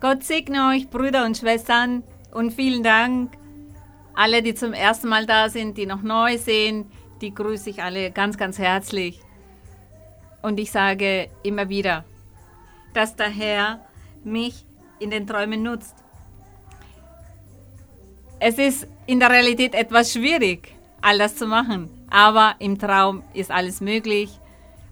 Gott segne euch, Brüder und Schwestern, und vielen Dank. Alle, die zum ersten Mal da sind, die noch neu sind, die grüße ich alle ganz, ganz herzlich. Und ich sage immer wieder, dass der Herr mich in den Träumen nutzt. Es ist in der Realität etwas schwierig, all das zu machen, aber im Traum ist alles möglich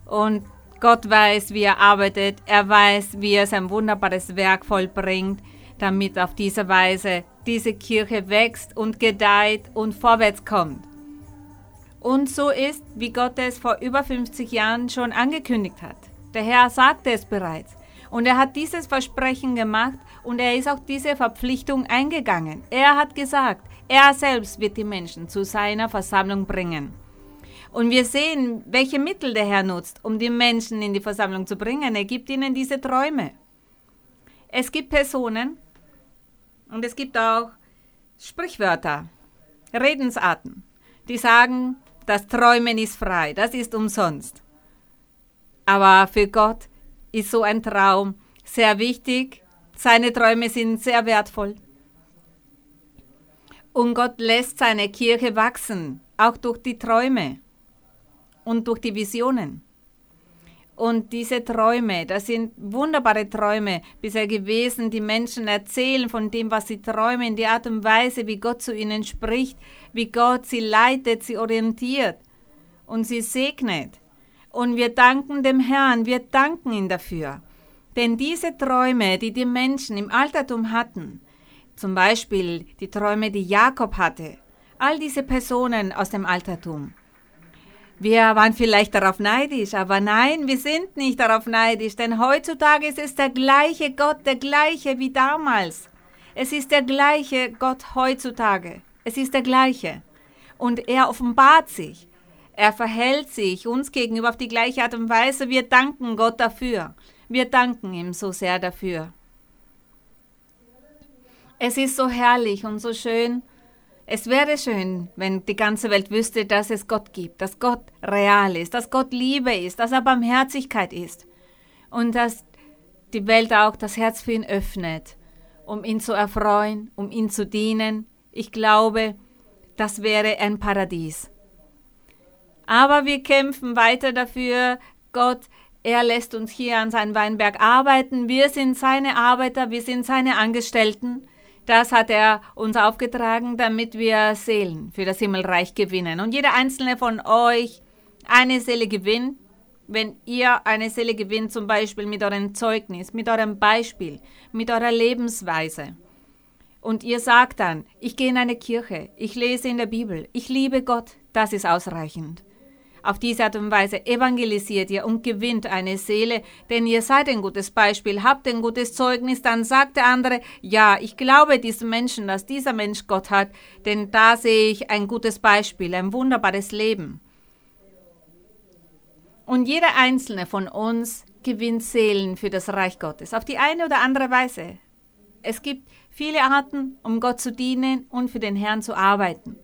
und Gott weiß, wie er arbeitet, er weiß, wie er sein wunderbares Werk vollbringt, damit auf diese Weise diese Kirche wächst und gedeiht und vorwärts kommt. Und so ist, wie Gott es vor über 50 Jahren schon angekündigt hat. Der Herr sagte es bereits. Und er hat dieses Versprechen gemacht und er ist auch diese Verpflichtung eingegangen. Er hat gesagt, er selbst wird die Menschen zu seiner Versammlung bringen. Und wir sehen, welche Mittel der Herr nutzt, um die Menschen in die Versammlung zu bringen. Er gibt ihnen diese Träume. Es gibt Personen und es gibt auch Sprichwörter, Redensarten, die sagen, das Träumen ist frei, das ist umsonst. Aber für Gott ist so ein Traum sehr wichtig. Seine Träume sind sehr wertvoll. Und Gott lässt seine Kirche wachsen, auch durch die Träume und durch die Visionen. Und diese Träume, das sind wunderbare Träume bisher gewesen. Die Menschen erzählen von dem, was sie träumen, die Art und Weise, wie Gott zu ihnen spricht, wie Gott sie leitet, sie orientiert und sie segnet. Und wir danken dem Herrn, wir danken ihm dafür. Denn diese Träume, die die Menschen im Altertum hatten, zum Beispiel die Träume, die Jakob hatte, all diese Personen aus dem Altertum, wir waren vielleicht darauf neidisch, aber nein, wir sind nicht darauf neidisch, denn heutzutage ist es der gleiche Gott, der gleiche wie damals. Es ist der gleiche Gott heutzutage. Es ist der gleiche. Und er offenbart sich. Er verhält sich uns gegenüber auf die gleiche Art und Weise. Wir danken Gott dafür. Wir danken ihm so sehr dafür. Es ist so herrlich und so schön, es wäre schön, wenn die ganze Welt wüsste, dass es Gott gibt, dass Gott real ist, dass Gott Liebe ist, dass er Barmherzigkeit ist und dass die Welt auch das Herz für ihn öffnet, um ihn zu erfreuen, um ihn zu dienen. Ich glaube, das wäre ein Paradies. Aber wir kämpfen weiter dafür, Gott, er lässt uns hier an seinem Weinberg arbeiten, wir sind seine Arbeiter, wir sind seine Angestellten das hat er uns aufgetragen, damit wir Seelen für das Himmelreich gewinnen. Und jeder einzelne von euch eine Seele gewinnt, wenn ihr eine Seele gewinnt, zum Beispiel mit eurem Zeugnis, mit eurem Beispiel, mit eurer Lebensweise. Und ihr sagt dann, ich gehe in eine Kirche, ich lese in der Bibel, ich liebe Gott, das ist ausreichend. Auf diese Art und Weise evangelisiert ihr und gewinnt eine Seele, denn ihr seid ein gutes Beispiel, habt ein gutes Zeugnis, dann sagt der andere, ja, ich glaube diesem Menschen, dass dieser Mensch Gott hat, denn da sehe ich ein gutes Beispiel, ein wunderbares Leben. Und jeder einzelne von uns gewinnt Seelen für das Reich Gottes, auf die eine oder andere Weise. Es gibt viele Arten, um Gott zu dienen und für den Herrn zu arbeiten.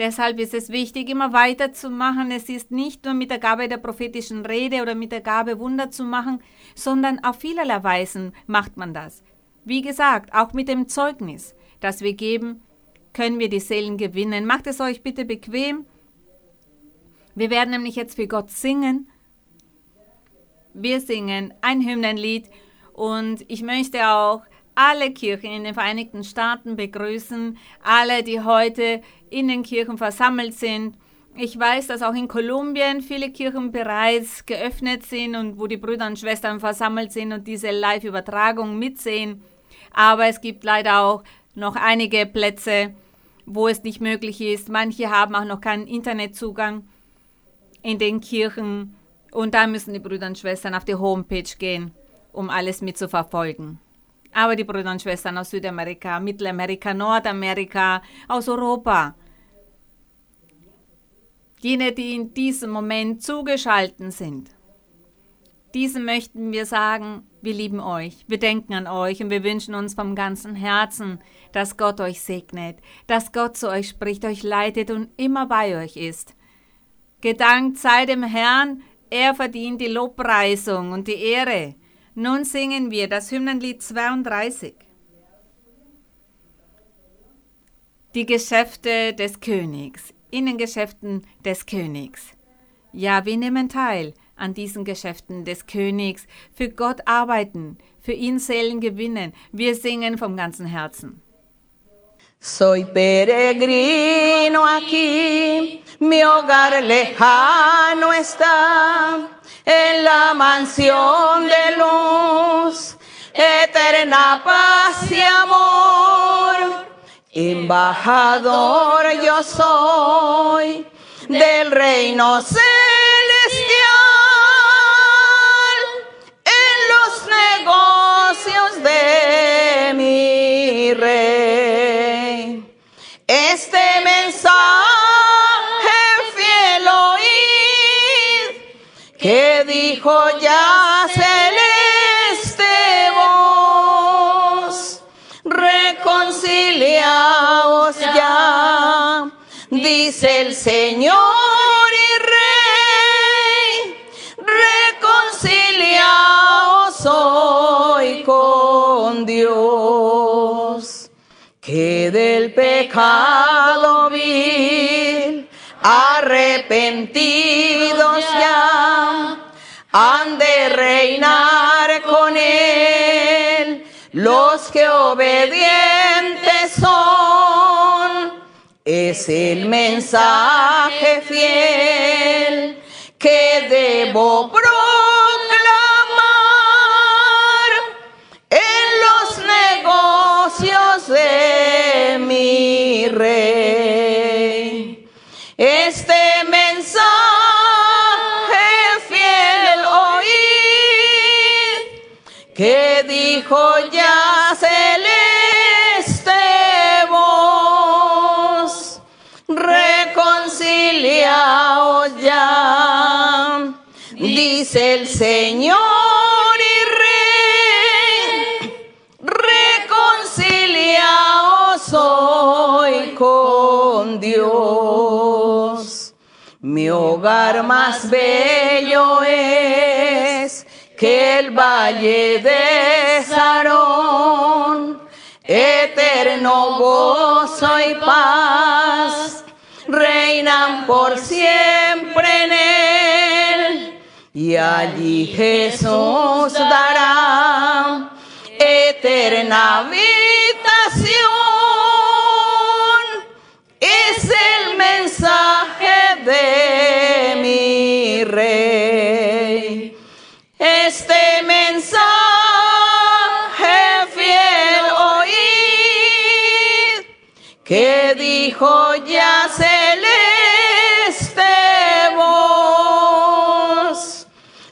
Deshalb ist es wichtig, immer weiterzumachen. Es ist nicht nur mit der Gabe der prophetischen Rede oder mit der Gabe Wunder zu machen, sondern auf vielerlei Weisen macht man das. Wie gesagt, auch mit dem Zeugnis, das wir geben, können wir die Seelen gewinnen. Macht es euch bitte bequem. Wir werden nämlich jetzt für Gott singen. Wir singen ein Hymnenlied und ich möchte auch alle Kirchen in den Vereinigten Staaten begrüßen, alle, die heute in den Kirchen versammelt sind. Ich weiß, dass auch in Kolumbien viele Kirchen bereits geöffnet sind und wo die Brüder und Schwestern versammelt sind und diese Live-Übertragung mitsehen. Aber es gibt leider auch noch einige Plätze, wo es nicht möglich ist. Manche haben auch noch keinen Internetzugang in den Kirchen und da müssen die Brüder und Schwestern auf die Homepage gehen, um alles mitzuverfolgen. Aber die Brüder und Schwestern aus Südamerika, Mittelamerika, Nordamerika, aus Europa, jene, die in diesem Moment zugeschalten sind, diesen möchten wir sagen, wir lieben euch, wir denken an euch und wir wünschen uns vom ganzen Herzen, dass Gott euch segnet, dass Gott zu euch spricht, euch leitet und immer bei euch ist. Gedankt sei dem Herrn, er verdient die Lobpreisung und die Ehre Nun singen wir das Hymnenlied 32. Die Geschäfte des Königs, Innengeschäften des Königs. Ja, wir nehmen teil an diesen Geschäften des Königs, für Gott arbeiten, für ihn Seelen gewinnen. Wir singen vom ganzen Herzen. Soy peregrino aquí, mi hogar lejano está, en la mansión de luz, eterna paz y amor. Embajador yo soy del reino celestial, Este mensaje fiel oíd, que dijo ya celeste voz, reconciliaos ya, dice el Señor y Rey, reconciliaos hoy con Dios, que del pecado vil, arrepentidos ya, han de reinar con él los que obedientes son. Es el mensaje fiel que debo proclamar dijo ya celeste voz, reconciliaos ya, dice el Señor y Rey, reconciliaos hoy con Dios. Mi hogar más bello es que el valle de Sarón, eterno gozo y paz, reinan por siempre en él. Y allí Jesús dará eterna habitación. Es el mensaje de mi rey. Que dijo ya celeste voz,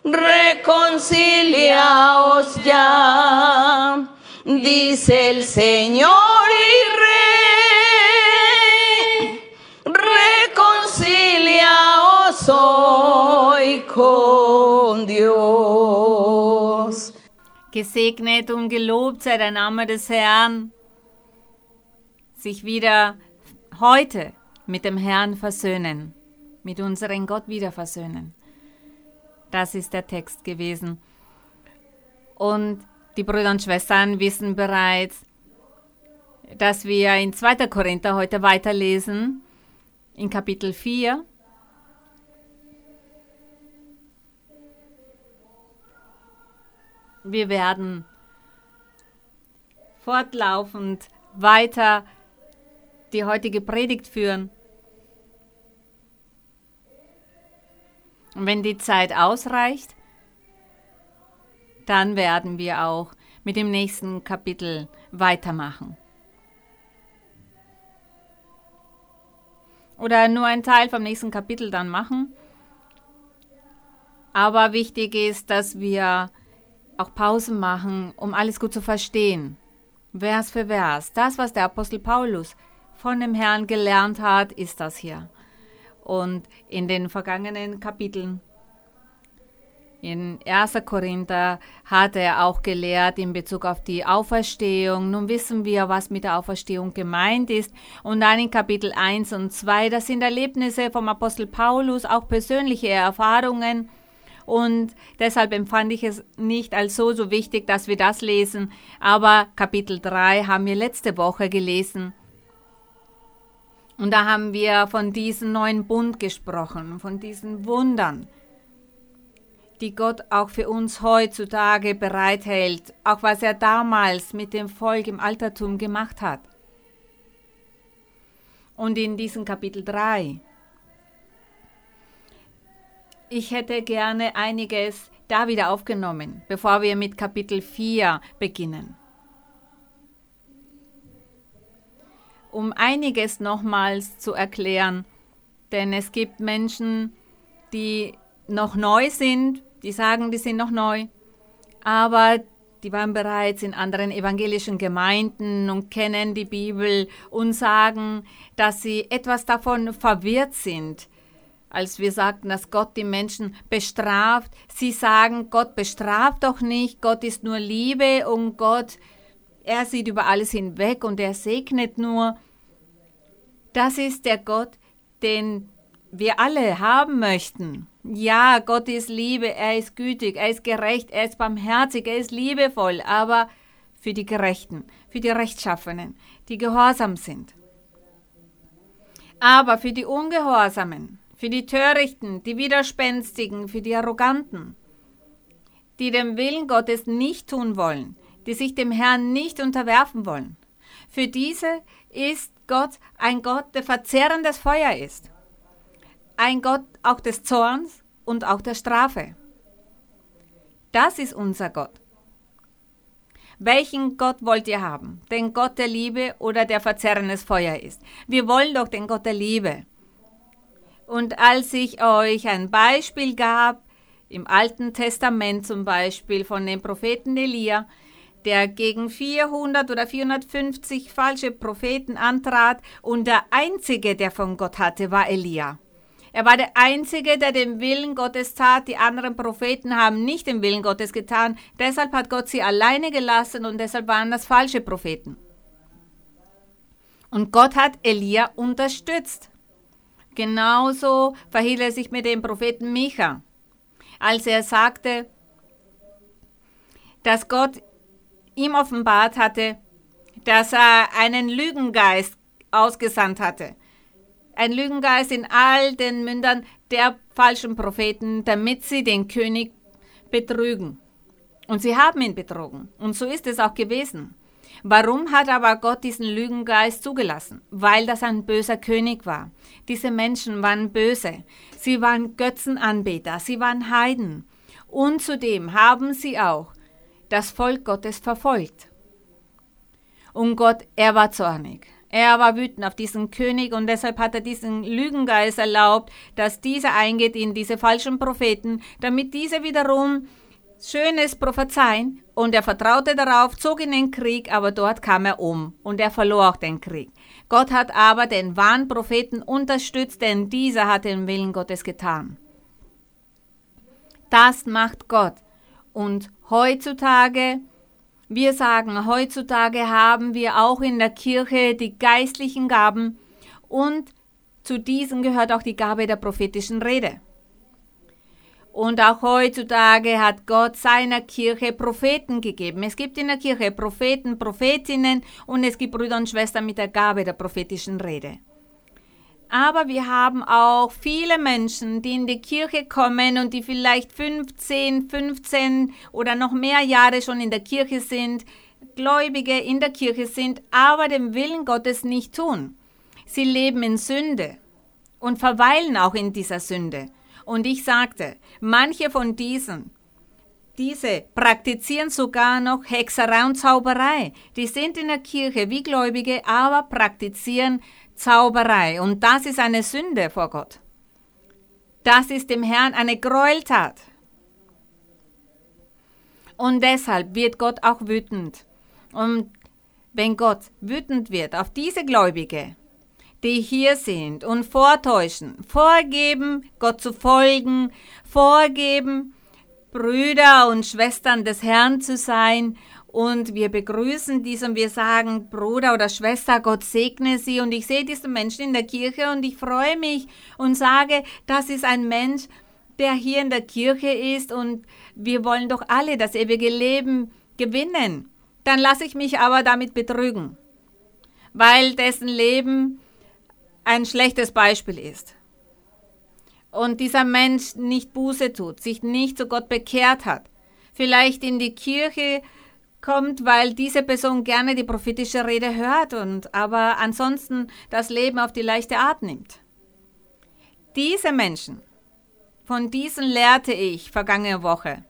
reconciliaos ya, dice el Señor y Rey, reconciliaos hoy con Dios. Gesegnet und gelobt sei der Name des Herrn. Sich wieder heute mit dem Herrn versöhnen, mit unserem Gott wieder versöhnen. Das ist der Text gewesen. Und die Brüder und Schwestern wissen bereits, dass wir in 2. Korinther heute weiterlesen, in Kapitel 4. Wir werden fortlaufend weiter die heutige Predigt führen. Und wenn die Zeit ausreicht, dann werden wir auch mit dem nächsten Kapitel weitermachen. Oder nur ein Teil vom nächsten Kapitel dann machen. Aber wichtig ist, dass wir auch Pausen machen, um alles gut zu verstehen. Vers für Vers. Das, was der Apostel Paulus von dem Herrn gelernt hat, ist das hier. Und in den vergangenen Kapiteln, in 1. Korinther, hat er auch gelehrt in Bezug auf die Auferstehung. Nun wissen wir, was mit der Auferstehung gemeint ist. Und dann in Kapitel 1 und 2, das sind Erlebnisse vom Apostel Paulus, auch persönliche Erfahrungen. und deshalb empfand ich es nicht als so, so wichtig, dass wir das lesen. Aber Kapitel 3 haben wir letzte Woche gelesen. Und da haben wir von diesem neuen Bund gesprochen, von diesen Wundern, die Gott auch für uns heutzutage bereithält, auch was er damals mit dem Volk im Altertum gemacht hat. Und in diesem Kapitel 3 ich hätte gerne einiges da wieder aufgenommen, bevor wir mit Kapitel 4 beginnen. Um einiges nochmals zu erklären, denn es gibt Menschen, die noch neu sind, die sagen, die sind noch neu, aber die waren bereits in anderen evangelischen Gemeinden und kennen die Bibel und sagen, dass sie etwas davon verwirrt sind, als wir sagten, dass Gott die Menschen bestraft. Sie sagen, Gott bestraft doch nicht, Gott ist nur Liebe und Gott, er sieht über alles hinweg und er segnet nur. Das ist der Gott, den wir alle haben möchten. Ja, Gott ist Liebe, er ist gütig, er ist gerecht, er ist barmherzig, er ist liebevoll, aber für die Gerechten, für die Rechtschaffenen, die gehorsam sind. Aber für die Ungehorsamen, für die Törichten, die Widerspenstigen, für die Arroganten, die dem Willen Gottes nicht tun wollen, die sich dem Herrn nicht unterwerfen wollen. Für diese ist Gott ein Gott, der verzehrendes Feuer ist. Ein Gott auch des Zorns und auch der Strafe. Das ist unser Gott. Welchen Gott wollt ihr haben? Den Gott der Liebe oder der verzerrendes Feuer ist? Wir wollen doch den Gott der Liebe. Und als ich euch ein Beispiel gab, im Alten Testament zum Beispiel von dem Propheten Elia, der gegen 400 oder 450 falsche Propheten antrat und der einzige, der von Gott hatte, war Elia. Er war der Einzige, der den Willen Gottes tat. Die anderen Propheten haben nicht den Willen Gottes getan. Deshalb hat Gott sie alleine gelassen und deshalb waren das falsche Propheten. Und Gott hat Elia unterstützt. Genauso verhielt er sich mit dem Propheten Micha, als er sagte, dass Gott ihm offenbart hatte, dass er einen Lügengeist ausgesandt hatte. Ein Lügengeist in all den Mündern der falschen Propheten, damit sie den König betrügen. Und sie haben ihn betrogen. Und so ist es auch gewesen. Warum hat aber Gott diesen Lügengeist zugelassen? Weil das ein böser König war. Diese Menschen waren böse. Sie waren Götzenanbeter. Sie waren Heiden. Und zudem haben sie auch das Volk Gottes verfolgt. Und Gott, er war zornig. Er war wütend auf diesen König und deshalb hat er diesen Lügengeist erlaubt, dass dieser eingeht in diese falschen Propheten, damit diese wiederum schönes Prophezeien und er vertraute darauf, zog in den Krieg, aber dort kam er um und er verlor auch den Krieg. Gott hat aber den wahren Propheten unterstützt, denn dieser hat den Willen Gottes getan. Das macht Gott. Und heutzutage, wir sagen, heutzutage haben wir auch in der Kirche die geistlichen Gaben und zu diesen gehört auch die Gabe der prophetischen Rede. Und auch heutzutage hat Gott seiner Kirche Propheten gegeben. Es gibt in der Kirche Propheten, Prophetinnen und es gibt Brüder und Schwestern mit der Gabe der prophetischen Rede. Aber wir haben auch viele Menschen, die in die Kirche kommen und die vielleicht 15, 15 oder noch mehr Jahre schon in der Kirche sind, Gläubige in der Kirche sind, aber dem Willen Gottes nicht tun. Sie leben in Sünde und verweilen auch in dieser Sünde. Und ich sagte, manche von diesen, diese praktizieren sogar noch Hexerei und Zauberei. Die sind in der Kirche wie Gläubige, aber praktizieren Zauberei. Und das ist eine Sünde vor Gott. Das ist dem Herrn eine Gräueltat. Und deshalb wird Gott auch wütend. Und wenn Gott wütend wird auf diese Gläubige, die hier sind und vortäuschen, vorgeben, Gott zu folgen, vorgeben, Brüder und Schwestern des Herrn zu sein. Und wir begrüßen dies und wir sagen, Bruder oder Schwester, Gott segne sie. Und ich sehe diesen Menschen in der Kirche und ich freue mich und sage, das ist ein Mensch, der hier in der Kirche ist und wir wollen doch alle das ewige Leben gewinnen. Dann lasse ich mich aber damit betrügen, weil dessen Leben ein schlechtes Beispiel ist. Und dieser Mensch nicht Buße tut, sich nicht zu Gott bekehrt hat, vielleicht in die Kirche kommt, weil diese Person gerne die prophetische Rede hört und aber ansonsten das Leben auf die leichte Art nimmt. Diese Menschen, von diesen lehrte ich vergangene Woche.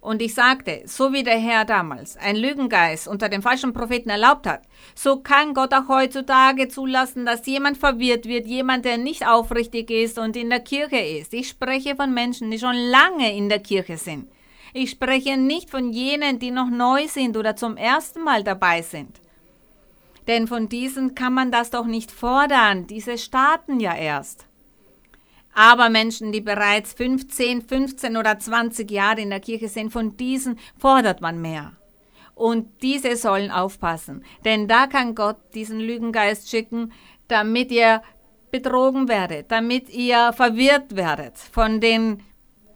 Und ich sagte, so wie der Herr damals ein Lügengeist unter den falschen Propheten erlaubt hat, so kann Gott auch heutzutage zulassen, dass jemand verwirrt wird, jemand, der nicht aufrichtig ist und in der Kirche ist. Ich spreche von Menschen, die schon lange in der Kirche sind. Ich spreche nicht von jenen, die noch neu sind oder zum ersten Mal dabei sind. Denn von diesen kann man das doch nicht fordern, diese starten ja erst. Aber Menschen, die bereits 15, 15 oder 20 Jahre in der Kirche sind, von diesen fordert man mehr. Und diese sollen aufpassen, denn da kann Gott diesen Lügengeist schicken, damit ihr betrogen werdet, damit ihr verwirrt werdet von den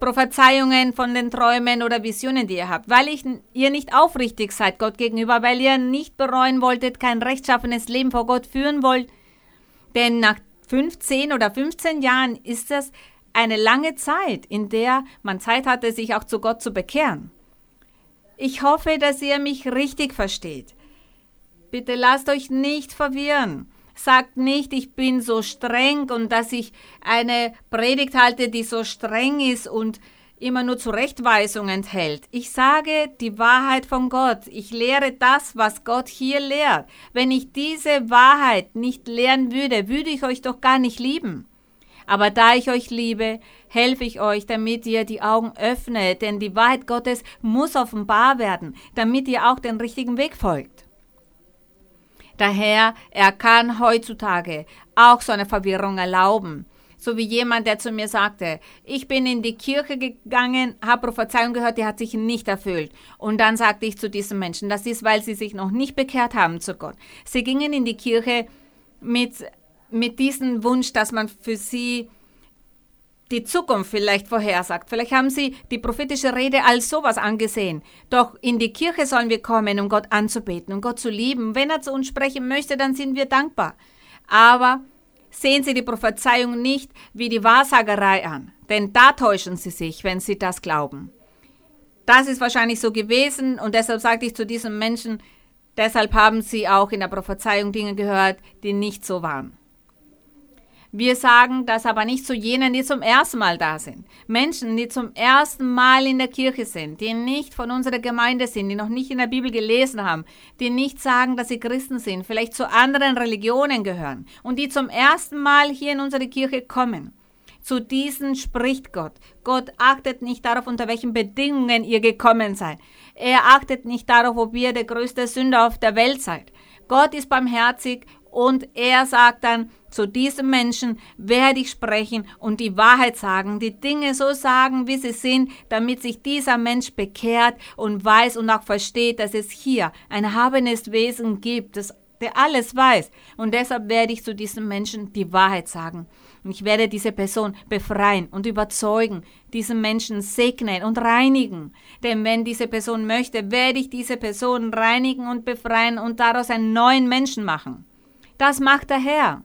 Prophezeiungen, von den Träumen oder Visionen, die ihr habt, weil ich, ihr nicht aufrichtig seid Gott gegenüber, weil ihr nicht bereuen wolltet, kein rechtschaffenes Leben vor Gott führen wollt. Denn nach 15 oder 15 Jahren ist das eine lange Zeit, in der man Zeit hatte, sich auch zu Gott zu bekehren. Ich hoffe, dass ihr mich richtig versteht. Bitte lasst euch nicht verwirren. Sagt nicht, ich bin so streng und dass ich eine Predigt halte, die so streng ist und immer nur Zurechtweisung enthält. Ich sage die Wahrheit von Gott. Ich lehre das, was Gott hier lehrt. Wenn ich diese Wahrheit nicht lehren würde, würde ich euch doch gar nicht lieben. Aber da ich euch liebe, helfe ich euch, damit ihr die Augen öffnet, denn die Wahrheit Gottes muss offenbar werden, damit ihr auch den richtigen Weg folgt. Daher, er kann heutzutage auch so eine Verwirrung erlauben. So wie jemand, der zu mir sagte, ich bin in die Kirche gegangen, habe Prophezeiung gehört, die hat sich nicht erfüllt. Und dann sagte ich zu diesem Menschen, das ist, weil sie sich noch nicht bekehrt haben zu Gott. Sie gingen in die Kirche mit, mit diesem Wunsch, dass man für sie die Zukunft vielleicht vorhersagt. Vielleicht haben sie die prophetische Rede als sowas angesehen. Doch in die Kirche sollen wir kommen, um Gott anzubeten, um Gott zu lieben. Wenn er zu uns sprechen möchte, dann sind wir dankbar. Aber sehen Sie die Prophezeiung nicht wie die Wahrsagerei an, denn da täuschen Sie sich, wenn Sie das glauben. Das ist wahrscheinlich so gewesen und deshalb sagte ich zu diesen Menschen, deshalb haben Sie auch in der Prophezeiung Dinge gehört, die nicht so waren. Wir sagen das aber nicht zu jenen, die zum ersten Mal da sind. Menschen, die zum ersten Mal in der Kirche sind, die nicht von unserer Gemeinde sind, die noch nicht in der Bibel gelesen haben, die nicht sagen, dass sie Christen sind, vielleicht zu anderen Religionen gehören und die zum ersten Mal hier in unsere Kirche kommen. Zu diesen spricht Gott. Gott achtet nicht darauf, unter welchen Bedingungen ihr gekommen seid. Er achtet nicht darauf, ob ihr der größte Sünder auf der Welt seid. Gott ist barmherzig und er sagt dann, zu diesem Menschen werde ich sprechen und die Wahrheit sagen, die Dinge so sagen, wie sie sind, damit sich dieser Mensch bekehrt und weiß und auch versteht, dass es hier ein habenes Wesen gibt, das der alles weiß. Und deshalb werde ich zu diesem Menschen die Wahrheit sagen. Und ich werde diese Person befreien und überzeugen, diesen Menschen segnen und reinigen. Denn wenn diese Person möchte, werde ich diese Person reinigen und befreien und daraus einen neuen Menschen machen. Das macht der Herr.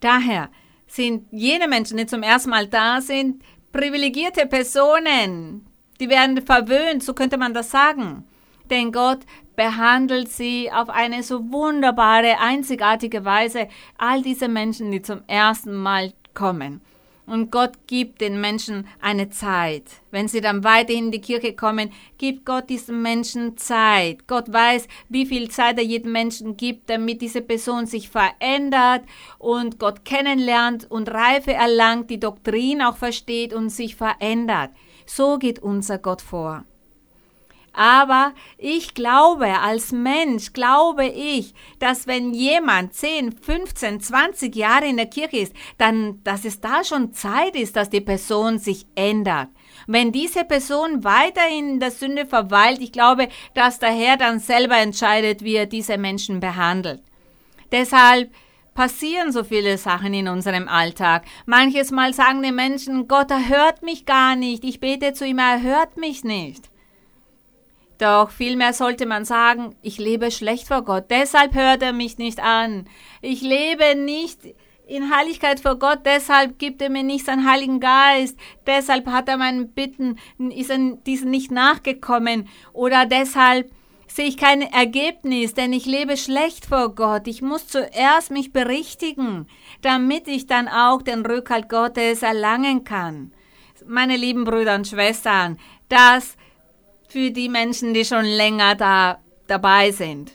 Daher sind jene Menschen, die zum ersten Mal da sind, privilegierte Personen. Die werden verwöhnt, so könnte man das sagen. Denn Gott behandelt sie auf eine so wunderbare, einzigartige Weise, all diese Menschen, die zum ersten Mal kommen. Und Gott gibt den Menschen eine Zeit. Wenn sie dann weiterhin in die Kirche kommen, gibt Gott diesen Menschen Zeit. Gott weiß, wie viel Zeit er jedem Menschen gibt, damit diese Person sich verändert und Gott kennenlernt und Reife erlangt, die Doktrin auch versteht und sich verändert. So geht unser Gott vor. Aber ich glaube, als Mensch glaube ich, dass wenn jemand 10, 15, 20 Jahre in der Kirche ist, dann, dass es da schon Zeit ist, dass die Person sich ändert. Wenn diese Person weiterhin in der Sünde verweilt, ich glaube, dass der Herr dann selber entscheidet, wie er diese Menschen behandelt. Deshalb passieren so viele Sachen in unserem Alltag. Manches Mal sagen die Menschen, Gott erhört mich gar nicht, ich bete zu ihm, er hört mich nicht. Doch vielmehr sollte man sagen, ich lebe schlecht vor Gott, deshalb hört er mich nicht an. Ich lebe nicht in Heiligkeit vor Gott, deshalb gibt er mir nicht seinen Heiligen Geist, deshalb hat er meinen Bitten, ist er diesen nicht nachgekommen oder deshalb sehe ich kein Ergebnis, denn ich lebe schlecht vor Gott. Ich muss zuerst mich berichtigen, damit ich dann auch den Rückhalt Gottes erlangen kann. Meine lieben Brüder und Schwestern, das für die Menschen, die schon länger da dabei sind.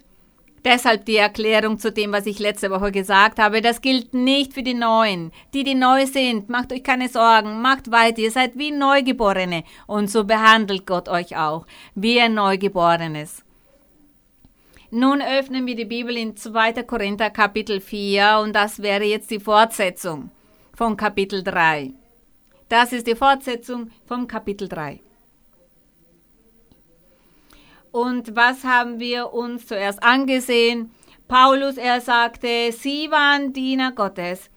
Deshalb die Erklärung zu dem, was ich letzte Woche gesagt habe. Das gilt nicht für die Neuen. Die, die neu sind, macht euch keine Sorgen, macht weiter. Ihr seid wie Neugeborene. Und so behandelt Gott euch auch, wie ein Neugeborenes. Nun öffnen wir die Bibel in 2. Korinther Kapitel 4 und das wäre jetzt die Fortsetzung von Kapitel 3. Das ist die Fortsetzung vom Kapitel 3. Und was haben wir uns zuerst angesehen? Paulus, er sagte, sie waren Diener Gottes.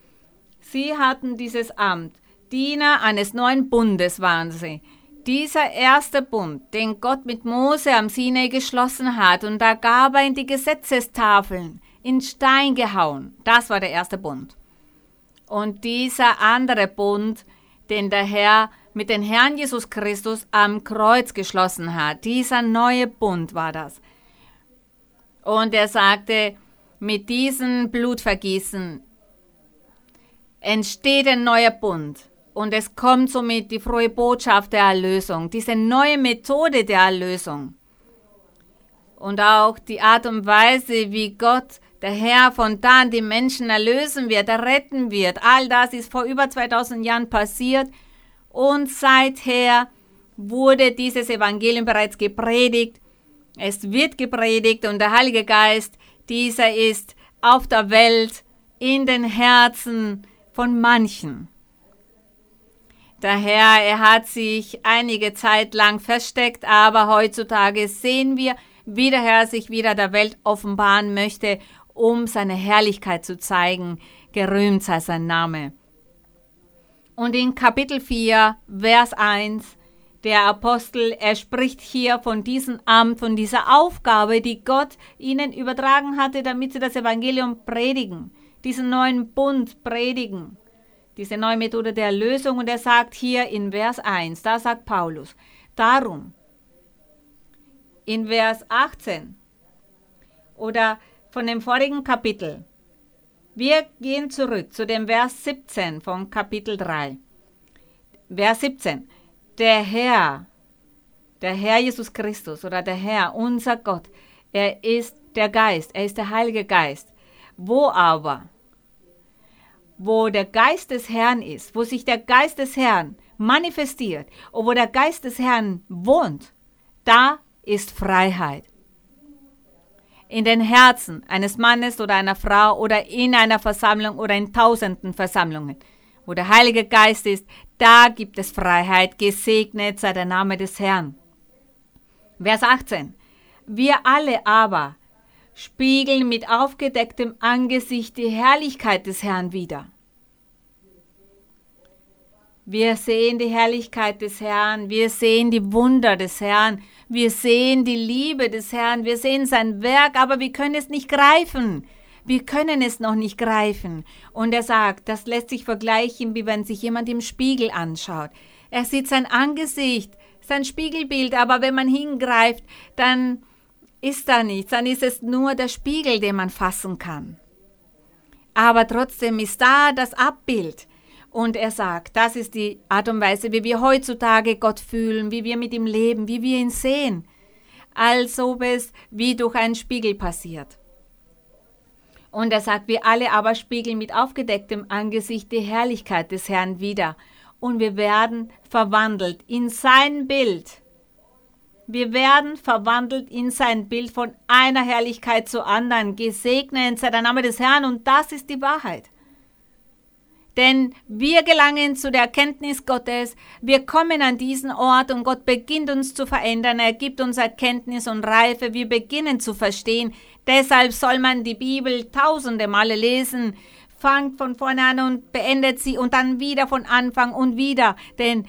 Sie hatten dieses Amt. Diener eines neuen Bundes waren sie. Dieser erste Bund, den Gott mit Mose am Sinai geschlossen hat, und da gab er in die Gesetzestafeln, in Stein gehauen. Das war der erste Bund. Und dieser andere Bund, den der Herr mit dem Herrn Jesus Christus am Kreuz geschlossen hat. Dieser neue Bund war das. Und er sagte, mit diesem Blutvergießen entsteht ein neuer Bund. Und es kommt somit die frohe Botschaft der Erlösung, diese neue Methode der Erlösung. Und auch die Art und Weise, wie Gott, der Herr, von da an die Menschen erlösen wird, erretten wird. All das ist vor über 2000 Jahren passiert und seither wurde dieses Evangelium bereits gepredigt. Es wird gepredigt und der Heilige Geist, dieser ist auf der Welt, in den Herzen von manchen. Der Herr, er hat sich einige Zeit lang versteckt, aber heutzutage sehen wir, wie der Herr sich wieder der Welt offenbaren möchte, um seine Herrlichkeit zu zeigen. Gerühmt sei sein Name. Und in Kapitel 4, Vers 1, der Apostel, er spricht hier von diesem Amt, von dieser Aufgabe, die Gott ihnen übertragen hatte, damit sie das Evangelium predigen, diesen neuen Bund predigen, diese neue Methode der Erlösung. Und er sagt hier in Vers 1, da sagt Paulus, darum, in Vers 18 oder von dem vorigen Kapitel, wir gehen zurück zu dem Vers 17 von Kapitel 3. Vers 17. Der Herr, der Herr Jesus Christus oder der Herr, unser Gott, er ist der Geist, er ist der Heilige Geist. Wo aber, wo der Geist des Herrn ist, wo sich der Geist des Herrn manifestiert und wo der Geist des Herrn wohnt, da ist Freiheit in den Herzen eines Mannes oder einer Frau oder in einer Versammlung oder in tausenden Versammlungen. Wo der Heilige Geist ist, da gibt es Freiheit. Gesegnet sei der Name des Herrn. Vers 18. Wir alle aber spiegeln mit aufgedecktem Angesicht die Herrlichkeit des Herrn wider. Wir sehen die Herrlichkeit des Herrn, wir sehen die Wunder des Herrn, wir sehen die Liebe des Herrn, wir sehen sein Werk, aber wir können es nicht greifen. Wir können es noch nicht greifen. Und er sagt, das lässt sich vergleichen, wie wenn sich jemand im Spiegel anschaut. Er sieht sein Angesicht, sein Spiegelbild, aber wenn man hingreift, dann ist da nichts, dann ist es nur der Spiegel, den man fassen kann. Aber trotzdem ist da das Abbild. Und er sagt, das ist die Art und Weise, wie wir heutzutage Gott fühlen, wie wir mit ihm leben, wie wir ihn sehen, als ob es wie durch einen Spiegel passiert. Und er sagt, wir alle aber spiegeln mit aufgedecktem Angesicht die Herrlichkeit des Herrn wider. Und wir werden verwandelt in sein Bild. Wir werden verwandelt in sein Bild von einer Herrlichkeit zur anderen. Gesegnet sei der Name des Herrn und das ist die Wahrheit. Denn wir gelangen zu der Erkenntnis Gottes, wir kommen an diesen Ort und Gott beginnt uns zu verändern, er gibt uns Erkenntnis und Reife, wir beginnen zu verstehen. Deshalb soll man die Bibel tausende Male lesen, fangt von vorne an und beendet sie und dann wieder von Anfang und wieder. Denn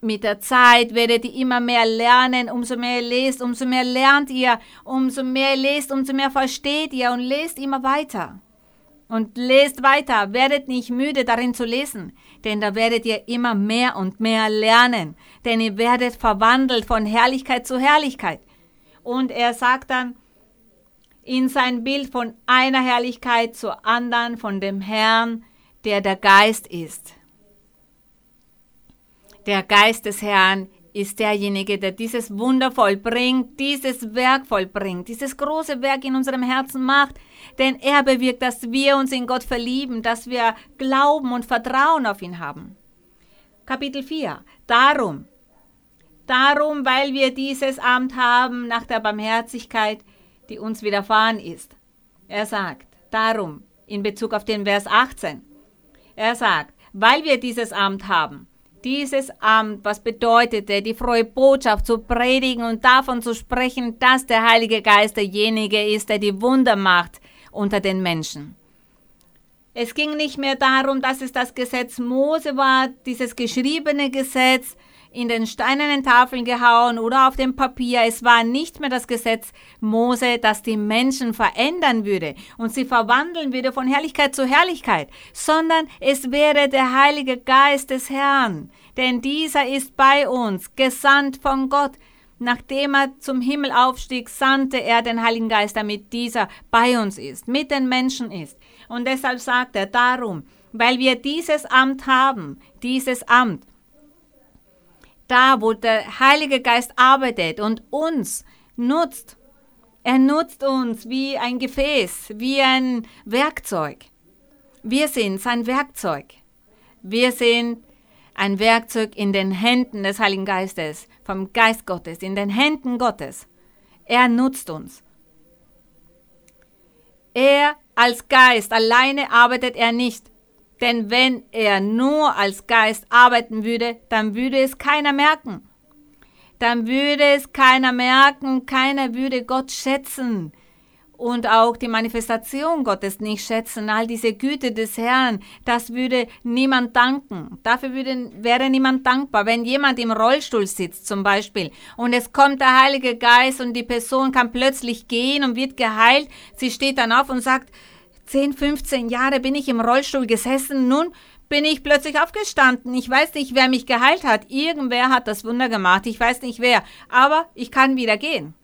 mit der Zeit werdet ihr immer mehr lernen, umso mehr ihr lest, umso mehr lernt ihr, umso mehr ihr lest, umso mehr versteht ihr und lest immer weiter. Und lest weiter, werdet nicht müde darin zu lesen, denn da werdet ihr immer mehr und mehr lernen, denn ihr werdet verwandelt von Herrlichkeit zu Herrlichkeit. Und er sagt dann in sein Bild von einer Herrlichkeit zur anderen, von dem Herrn, der der Geist ist. Der Geist des Herrn ist derjenige, der dieses Wunder vollbringt, dieses Werk vollbringt, dieses große Werk in unserem Herzen macht, denn er bewirkt, dass wir uns in Gott verlieben, dass wir Glauben und Vertrauen auf ihn haben. Kapitel 4. Darum, darum, weil wir dieses Amt haben nach der Barmherzigkeit, die uns widerfahren ist. Er sagt, darum, in Bezug auf den Vers 18. Er sagt, weil wir dieses Amt haben, dieses Amt, was bedeutete, die frohe Botschaft zu predigen und davon zu sprechen, dass der Heilige Geist derjenige ist, der die Wunder macht unter den Menschen. Es ging nicht mehr darum, dass es das Gesetz Mose war, dieses geschriebene Gesetz, in den steinernen Tafeln gehauen oder auf dem Papier. Es war nicht mehr das Gesetz Mose, das die Menschen verändern würde und sie verwandeln würde von Herrlichkeit zu Herrlichkeit, sondern es wäre der Heilige Geist des Herrn, denn dieser ist bei uns, gesandt von Gott. Nachdem er zum Himmel aufstieg, sandte er den Heiligen Geist, damit dieser bei uns ist, mit den Menschen ist. Und deshalb sagt er darum, weil wir dieses Amt haben, dieses Amt, da, wo der Heilige Geist arbeitet und uns nutzt. Er nutzt uns wie ein Gefäß, wie ein Werkzeug. Wir sind sein Werkzeug. Wir sind ein Werkzeug in den Händen des Heiligen Geistes, vom Geist Gottes, in den Händen Gottes. Er nutzt uns. Er als Geist alleine arbeitet er nicht. Denn wenn er nur als Geist arbeiten würde, dann würde es keiner merken. Dann würde es keiner merken, keiner würde Gott schätzen und auch die Manifestation Gottes nicht schätzen, all diese Güte des Herrn, das würde niemand danken. Dafür würde, wäre niemand dankbar. Wenn jemand im Rollstuhl sitzt zum Beispiel und es kommt der Heilige Geist und die Person kann plötzlich gehen und wird geheilt, sie steht dann auf und sagt, 10, 15 Jahre bin ich im Rollstuhl gesessen, nun bin ich plötzlich aufgestanden. Ich weiß nicht, wer mich geheilt hat. Irgendwer hat das Wunder gemacht. Ich weiß nicht wer. Aber ich kann wieder gehen.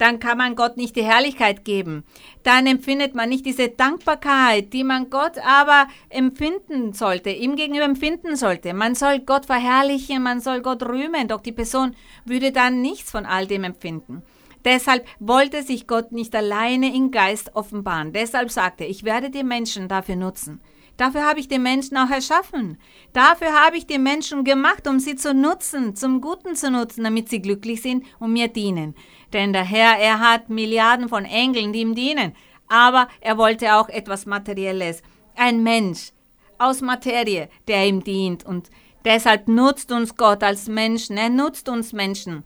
Dann kann man Gott nicht die Herrlichkeit geben. Dann empfindet man nicht diese Dankbarkeit, die man Gott aber empfinden sollte, ihm gegenüber empfinden sollte. Man soll Gott verherrlichen, man soll Gott rühmen, doch die Person würde dann nichts von all dem empfinden. Deshalb wollte sich Gott nicht alleine im Geist offenbaren. Deshalb sagte er, ich werde die Menschen dafür nutzen. Dafür habe ich die Menschen auch erschaffen. Dafür habe ich die Menschen gemacht, um sie zu nutzen, zum Guten zu nutzen, damit sie glücklich sind und mir dienen. Denn der Herr, er hat Milliarden von Engeln, die ihm dienen. Aber er wollte auch etwas Materielles. Ein Mensch aus Materie, der ihm dient. Und deshalb nutzt uns Gott als Menschen. Er nutzt uns Menschen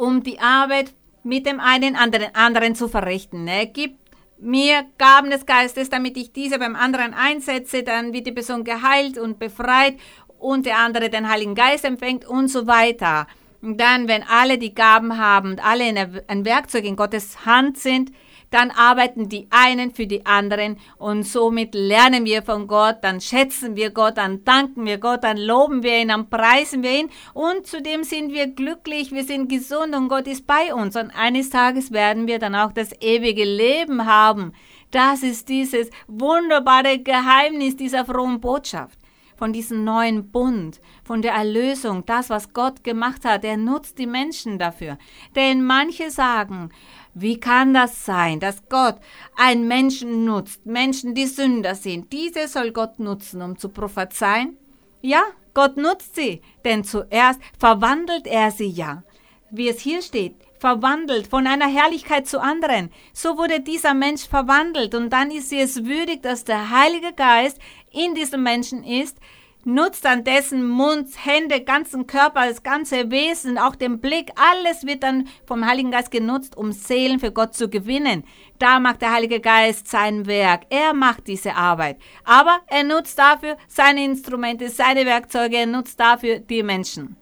um die Arbeit mit dem einen anderen, anderen zu verrichten. Er gibt mir Gaben des Geistes, damit ich diese beim anderen einsetze, dann wird die Person geheilt und befreit und der andere den Heiligen Geist empfängt und so weiter. Und dann, wenn alle die Gaben haben und alle ein Werkzeug in Gottes Hand sind, dann arbeiten die einen für die anderen und somit lernen wir von Gott, dann schätzen wir Gott, dann danken wir Gott, dann loben wir ihn, dann preisen wir ihn und zudem sind wir glücklich, wir sind gesund und Gott ist bei uns und eines Tages werden wir dann auch das ewige Leben haben. Das ist dieses wunderbare Geheimnis dieser frohen Botschaft von diesem neuen Bund, von der Erlösung, das, was Gott gemacht hat. Er nutzt die Menschen dafür. Denn manche sagen, wie kann das sein, dass Gott einen Menschen nutzt, Menschen, die Sünder sind? Diese soll Gott nutzen, um zu prophezeien? Ja, Gott nutzt sie, denn zuerst verwandelt er sie ja. Wie es hier steht, verwandelt von einer Herrlichkeit zu anderen. So wurde dieser Mensch verwandelt und dann ist sie es würdig, dass der Heilige Geist in diesem Menschen ist, nutzt an dessen Mund, Hände, ganzen Körper, das ganze Wesen, auch den Blick, alles wird dann vom Heiligen Geist genutzt, um Seelen für Gott zu gewinnen. Da macht der Heilige Geist sein Werk. Er macht diese Arbeit. Aber er nutzt dafür seine Instrumente, seine Werkzeuge, er nutzt dafür die Menschen.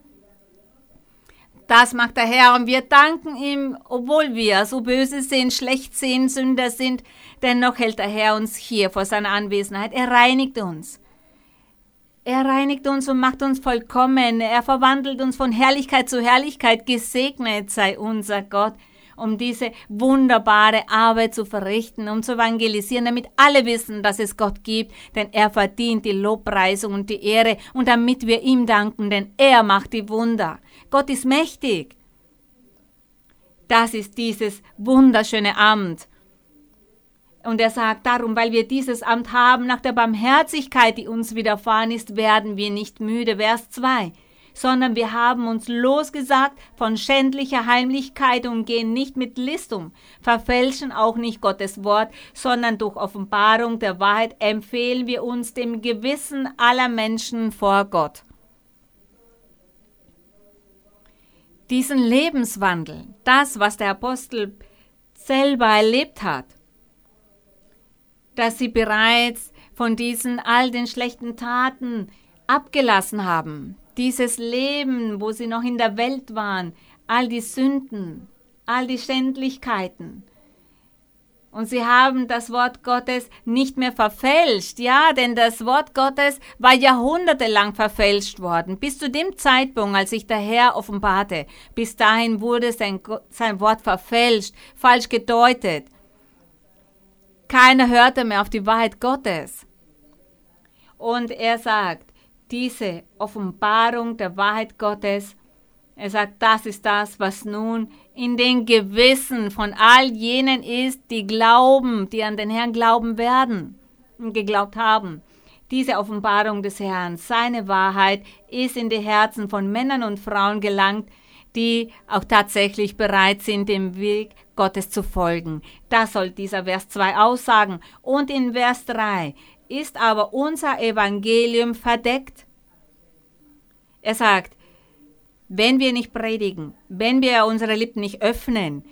Das macht der Herr und wir danken ihm, obwohl wir so böse sind, schlecht sind, Sünder sind, dennoch hält der Herr uns hier vor seiner Anwesenheit. Er reinigt uns. Er reinigt uns und macht uns vollkommen. Er verwandelt uns von Herrlichkeit zu Herrlichkeit. Gesegnet sei unser Gott, um diese wunderbare Arbeit zu verrichten, um zu evangelisieren, damit alle wissen, dass es Gott gibt, denn er verdient die Lobpreisung und die Ehre und damit wir ihm danken, denn er macht die Wunder. Gott ist mächtig. Das ist dieses wunderschöne Amt. Und er sagt darum, weil wir dieses Amt haben, nach der Barmherzigkeit, die uns widerfahren ist, werden wir nicht müde. Vers 2 sondern wir haben uns losgesagt von schändlicher Heimlichkeit und gehen nicht mit List um, verfälschen auch nicht Gottes Wort, sondern durch Offenbarung der Wahrheit empfehlen wir uns dem Gewissen aller Menschen vor Gott. Diesen Lebenswandel, das, was der Apostel selber erlebt hat, dass sie bereits von diesen all den schlechten Taten abgelassen haben. Dieses Leben, wo sie noch in der Welt waren, all die Sünden, all die Schändlichkeiten. Und sie haben das Wort Gottes nicht mehr verfälscht. Ja, denn das Wort Gottes war jahrhundertelang verfälscht worden. Bis zu dem Zeitpunkt, als sich der Herr offenbarte. Bis dahin wurde sein, sein Wort verfälscht, falsch gedeutet. Keiner hörte mehr auf die Wahrheit Gottes. Und er sagt, diese Offenbarung der Wahrheit Gottes, er sagt, das ist das, was nun in den Gewissen von all jenen ist, die glauben, die an den Herrn glauben werden und geglaubt haben. Diese Offenbarung des Herrn, seine Wahrheit, ist in die Herzen von Männern und Frauen gelangt, die auch tatsächlich bereit sind, dem Weg Gottes zu folgen. Das soll dieser Vers 2 aussagen. Und in Vers 3 ist aber unser Evangelium verdeckt. Er sagt, wenn wir nicht predigen, wenn wir unsere Lippen nicht öffnen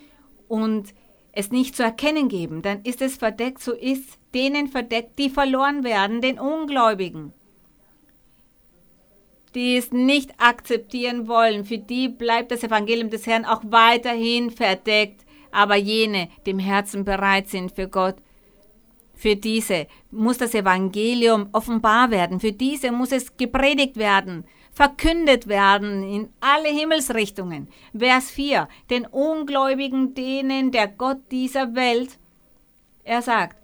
und es nicht zu erkennen geben, dann ist es verdeckt, so ist denen verdeckt, die verloren werden, den Ungläubigen die es nicht akzeptieren wollen, für die bleibt das Evangelium des Herrn auch weiterhin verdeckt. Aber jene, die im Herzen bereit sind für Gott, für diese muss das Evangelium offenbar werden, für diese muss es gepredigt werden, verkündet werden in alle Himmelsrichtungen. Vers 4, den Ungläubigen, denen der Gott dieser Welt, er sagt,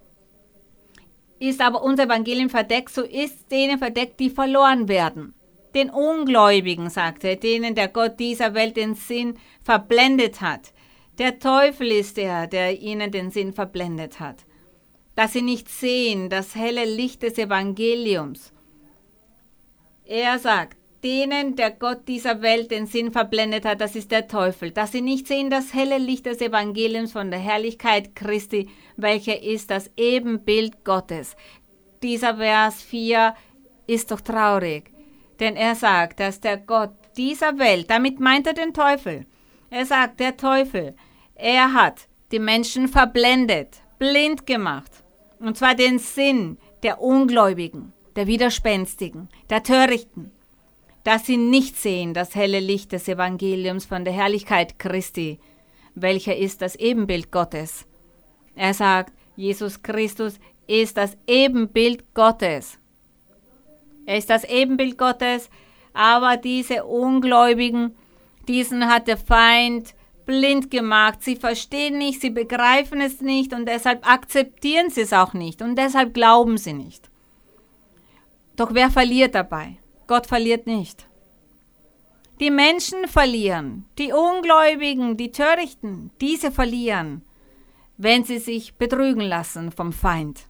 ist aber unser Evangelium verdeckt, so ist denen verdeckt, die verloren werden den Ungläubigen, sagte er, denen der Gott dieser Welt den Sinn verblendet hat. Der Teufel ist der, der ihnen den Sinn verblendet hat. Dass sie nicht sehen das helle Licht des Evangeliums. Er sagt, denen der Gott dieser Welt den Sinn verblendet hat, das ist der Teufel, dass sie nicht sehen das helle Licht des Evangeliums von der Herrlichkeit Christi, welcher ist das Ebenbild Gottes. Dieser Vers 4 ist doch traurig. Denn er sagt, dass der Gott dieser Welt, damit meint er den Teufel, er sagt, der Teufel, er hat die Menschen verblendet, blind gemacht. Und zwar den Sinn der Ungläubigen, der Widerspenstigen, der Törichten, dass sie nicht sehen das helle Licht des Evangeliums von der Herrlichkeit Christi, welcher ist das Ebenbild Gottes. Er sagt, Jesus Christus ist das Ebenbild Gottes. Er ist das Ebenbild Gottes, aber diese Ungläubigen, diesen hat der Feind blind gemacht. Sie verstehen nicht, sie begreifen es nicht und deshalb akzeptieren sie es auch nicht und deshalb glauben sie nicht. Doch wer verliert dabei? Gott verliert nicht. Die Menschen verlieren, die Ungläubigen, die Törichten, diese verlieren, wenn sie sich betrügen lassen vom Feind.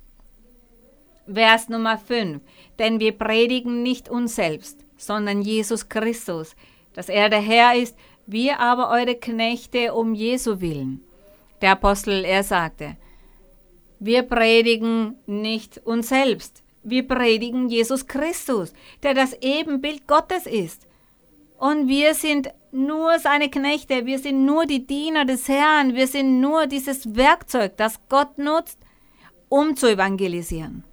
Vers Nummer 5. Denn wir predigen nicht uns selbst, sondern Jesus Christus, dass er der Herr ist, Wir aber eure Knechte um Jesu willen. Der Apostel, er sagte, wir predigen nicht uns selbst, wir predigen Jesus Christus, der das Ebenbild Gottes ist. Und wir sind nur seine Knechte, wir sind nur die Diener des Herrn, wir sind nur dieses Werkzeug, das Gott nutzt, um zu evangelisieren.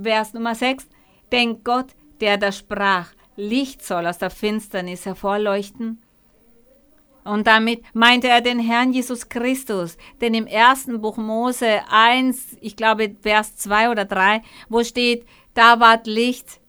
Vers Nummer 6. Denn Gott, der da sprach, Licht soll aus der Finsternis hervorleuchten. Und damit meinte er den Herrn Jesus Christus, denn im ersten Buch Mose 1, ich glaube Vers 2 oder 3, wo steht, da ward Licht.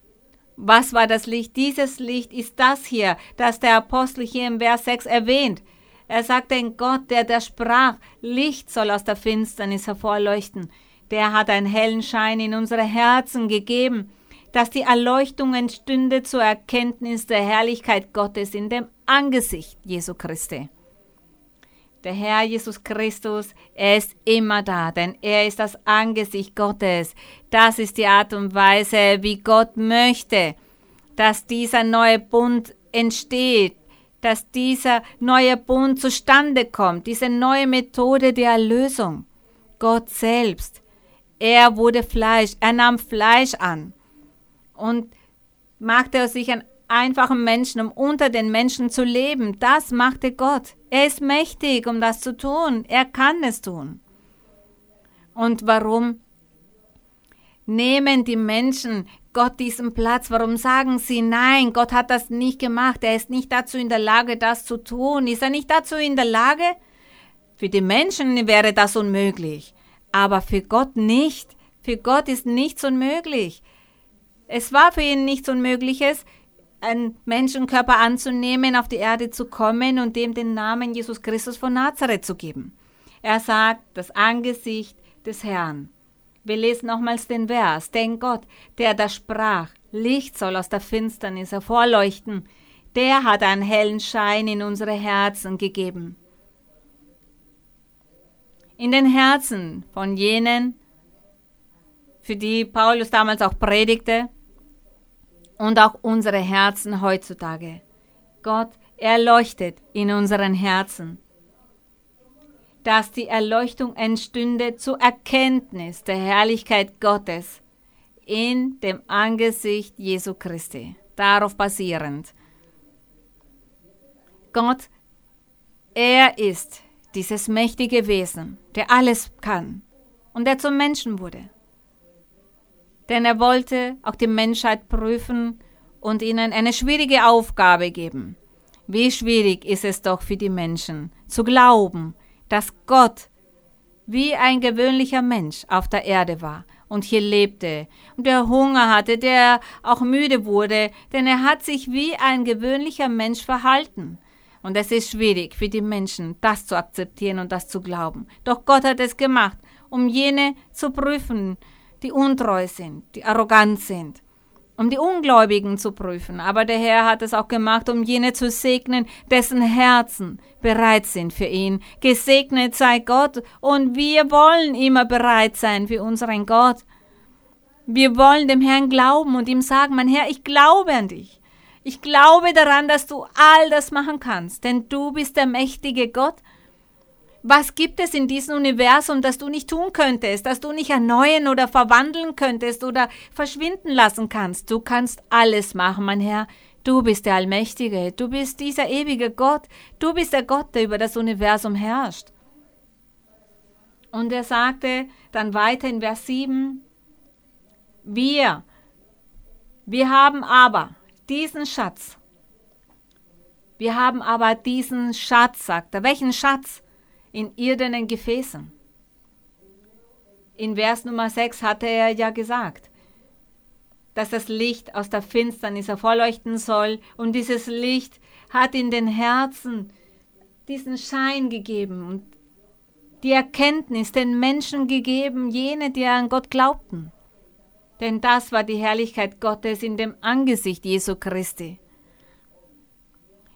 Was war das Licht? Dieses Licht ist das hier, das der Apostel hier im Vers 6 erwähnt. Er sagt, denn Gott, der da sprach, Licht soll aus der Finsternis hervorleuchten, der hat einen hellen Schein in unsere Herzen gegeben, dass die Erleuchtung entstünde zur Erkenntnis der Herrlichkeit Gottes in dem Angesicht Jesu Christi. Der Herr Jesus Christus, er ist immer da, denn er ist das Angesicht Gottes. Das ist die Art und Weise, wie Gott möchte, dass dieser neue Bund entsteht, dass dieser neue Bund zustande kommt, diese neue Methode der Erlösung. Gott selbst, er wurde Fleisch, er nahm Fleisch an und machte sich einen einfachen Menschen, um unter den Menschen zu leben. Das machte Gott. Er ist mächtig, um das zu tun. Er kann es tun. Und warum nehmen die Menschen Gott diesen Platz? Warum sagen sie, nein, Gott hat das nicht gemacht. Er ist nicht dazu in der Lage, das zu tun. Ist er nicht dazu in der Lage? Für die Menschen wäre das unmöglich. Aber für Gott nicht. Für Gott ist nichts unmöglich. Es war für ihn nichts Unmögliches, einen Menschenkörper anzunehmen, auf die Erde zu kommen und dem den Namen Jesus Christus von Nazareth zu geben. Er sagt, das Angesicht des Herrn. Wir lesen nochmals den Vers. Denn Gott, der da sprach, Licht soll aus der Finsternis hervorleuchten, der hat einen hellen Schein in unsere Herzen gegeben. In den Herzen von jenen, für die Paulus damals auch predigte, und auch unsere Herzen heutzutage. Gott erleuchtet in unseren Herzen, dass die Erleuchtung entstünde zur Erkenntnis der Herrlichkeit Gottes in dem Angesicht Jesu Christi. Darauf basierend. Gott, er ist dieses mächtige Wesen, der alles kann und der zum Menschen wurde denn er wollte auch die Menschheit prüfen und ihnen eine schwierige Aufgabe geben. Wie schwierig ist es doch für die Menschen zu glauben, dass Gott wie ein gewöhnlicher Mensch auf der Erde war und hier lebte und der Hunger hatte, der auch müde wurde, denn er hat sich wie ein gewöhnlicher Mensch verhalten. Und es ist schwierig für die Menschen, das zu akzeptieren und das zu glauben. Doch Gott hat es gemacht, um jene zu prüfen, die untreu sind, die arrogant sind, um die Ungläubigen zu prüfen. Aber der Herr hat es auch gemacht, um jene zu segnen, dessen Herzen bereit sind für ihn. Gesegnet sei Gott und wir wollen immer bereit sein für unseren Gott. Wir wollen dem Herrn glauben und ihm sagen, mein Herr, ich glaube an dich. Ich glaube daran, dass du all das machen kannst, denn du bist der mächtige Gott was gibt es in diesem Universum, das du nicht tun könntest, das du nicht erneuern oder verwandeln könntest oder verschwinden lassen kannst? Du kannst alles machen, mein Herr. Du bist der Allmächtige, du bist dieser ewige Gott, du bist der Gott, der über das Universum herrscht. Und er sagte dann weiter in Vers 7, wir, wir haben aber diesen Schatz, wir haben aber diesen Schatz, sagt er. Welchen Schatz? in irdenen Gefäßen. In Vers Nummer 6 hatte er ja gesagt, dass das Licht aus der Finsternis hervorleuchten soll und dieses Licht hat in den Herzen diesen Schein gegeben und die Erkenntnis den Menschen gegeben, jene, die an Gott glaubten. Denn das war die Herrlichkeit Gottes in dem Angesicht Jesu Christi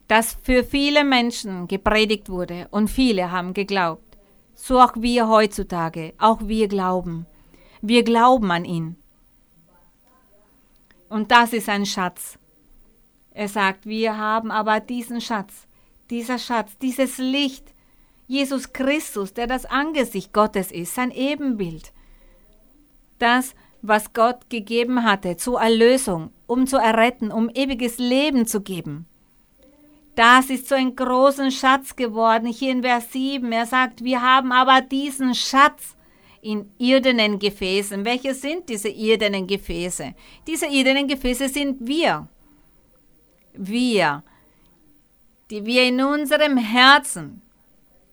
das für viele Menschen gepredigt wurde und viele haben geglaubt. So auch wir heutzutage, auch wir glauben. Wir glauben an ihn. Und das ist ein Schatz. Er sagt, wir haben aber diesen Schatz, dieser Schatz, dieses Licht, Jesus Christus, der das Angesicht Gottes ist, sein Ebenbild. Das, was Gott gegeben hatte zur Erlösung, um zu erretten, um ewiges Leben zu geben. Das ist so ein großen Schatz geworden. Hier in Vers 7, er sagt, wir haben aber diesen Schatz in irdenen Gefäßen. Welche sind diese irdenen Gefäße? Diese irdenen Gefäße sind wir. Wir, die wir in unserem Herzen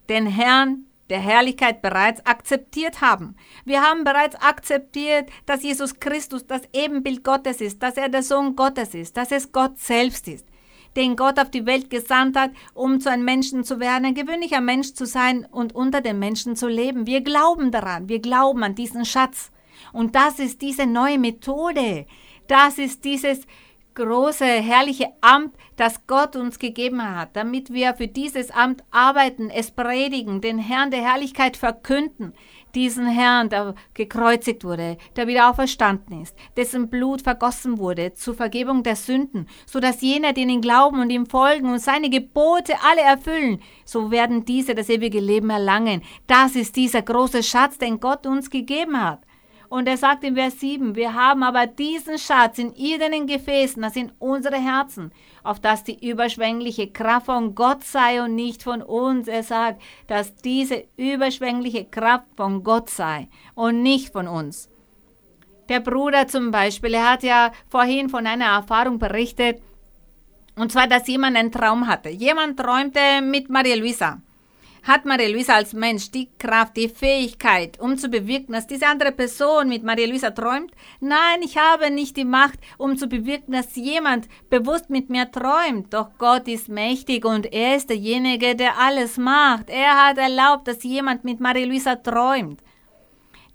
den Herrn der Herrlichkeit bereits akzeptiert haben. Wir haben bereits akzeptiert, dass Jesus Christus das Ebenbild Gottes ist, dass er der Sohn Gottes ist, dass es Gott selbst ist den Gott auf die Welt gesandt hat, um zu einem Menschen zu werden, ein gewöhnlicher Mensch zu sein und unter den Menschen zu leben. Wir glauben daran, wir glauben an diesen Schatz. Und das ist diese neue Methode. Das ist dieses große, herrliche Amt, das Gott uns gegeben hat, damit wir für dieses Amt arbeiten, es predigen, den Herrn der Herrlichkeit verkünden, diesen Herrn, der gekreuzigt wurde, der wieder auferstanden ist, dessen Blut vergossen wurde zur Vergebung der Sünden, so dass jene, die ihn glauben und ihm folgen und seine Gebote alle erfüllen, so werden diese das ewige Leben erlangen. Das ist dieser große Schatz, den Gott uns gegeben hat. Und er sagt in Vers 7, wir haben aber diesen Schatz in irdenen Gefäßen, das sind unsere Herzen, auf dass die überschwängliche Kraft von Gott sei und nicht von uns. Er sagt, dass diese überschwängliche Kraft von Gott sei und nicht von uns. Der Bruder zum Beispiel, er hat ja vorhin von einer Erfahrung berichtet, und zwar, dass jemand einen Traum hatte. Jemand träumte mit Maria Luisa hat Maria-Luisa als Mensch die Kraft, die Fähigkeit, um zu bewirken, dass diese andere Person mit Maria-Luisa träumt? Nein, ich habe nicht die Macht, um zu bewirken, dass jemand bewusst mit mir träumt. Doch Gott ist mächtig und er ist derjenige, der alles macht. Er hat erlaubt, dass jemand mit Maria-Luisa träumt.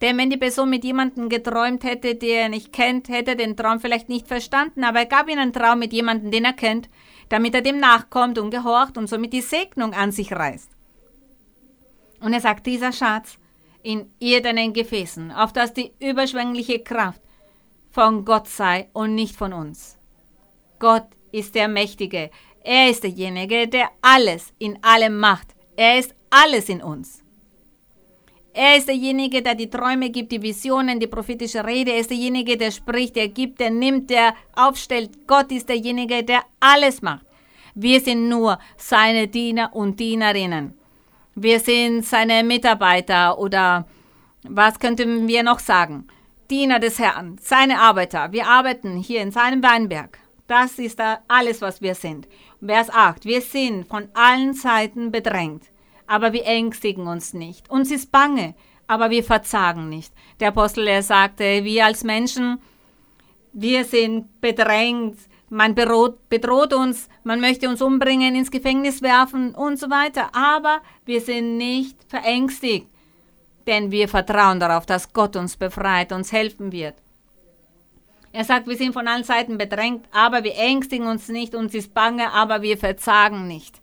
Denn wenn die Person mit jemandem geträumt hätte, der er nicht kennt, hätte er den Traum vielleicht nicht verstanden, aber er gab ihm einen Traum mit jemandem, den er kennt, damit er dem nachkommt und gehorcht und somit die Segnung an sich reißt. Und er sagt, dieser Schatz in irdenen Gefäßen, auf dass die überschwängliche Kraft von Gott sei und nicht von uns. Gott ist der Mächtige. Er ist derjenige, der alles in allem macht. Er ist alles in uns. Er ist derjenige, der die Träume gibt, die Visionen, die prophetische Rede. Er ist derjenige, der spricht, der gibt, der nimmt, der aufstellt. Gott ist derjenige, der alles macht. Wir sind nur seine Diener und Dienerinnen. Wir sind seine Mitarbeiter oder was könnten wir noch sagen? Diener des Herrn, seine Arbeiter. Wir arbeiten hier in seinem Weinberg. Das ist alles, was wir sind. Vers 8. Wir sind von allen Seiten bedrängt, aber wir ängstigen uns nicht. Uns ist bange, aber wir verzagen nicht. Der Apostel, er sagte, wir als Menschen, wir sind bedrängt, man bedroht, bedroht uns, man möchte uns umbringen, ins Gefängnis werfen und so weiter. Aber wir sind nicht verängstigt, denn wir vertrauen darauf, dass Gott uns befreit, uns helfen wird. Er sagt, wir sind von allen Seiten bedrängt, aber wir ängstigen uns nicht, uns ist bange, aber wir verzagen nicht.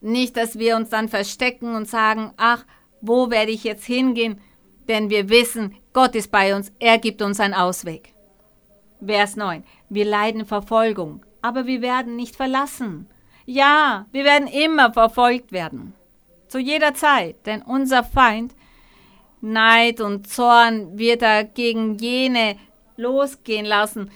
Nicht, dass wir uns dann verstecken und sagen, ach, wo werde ich jetzt hingehen? Denn wir wissen, Gott ist bei uns, er gibt uns einen Ausweg. Vers 9. Wir leiden Verfolgung, aber wir werden nicht verlassen. Ja, wir werden immer verfolgt werden. Zu jeder Zeit, denn unser Feind, Neid und Zorn wird er gegen jene losgehen lassen,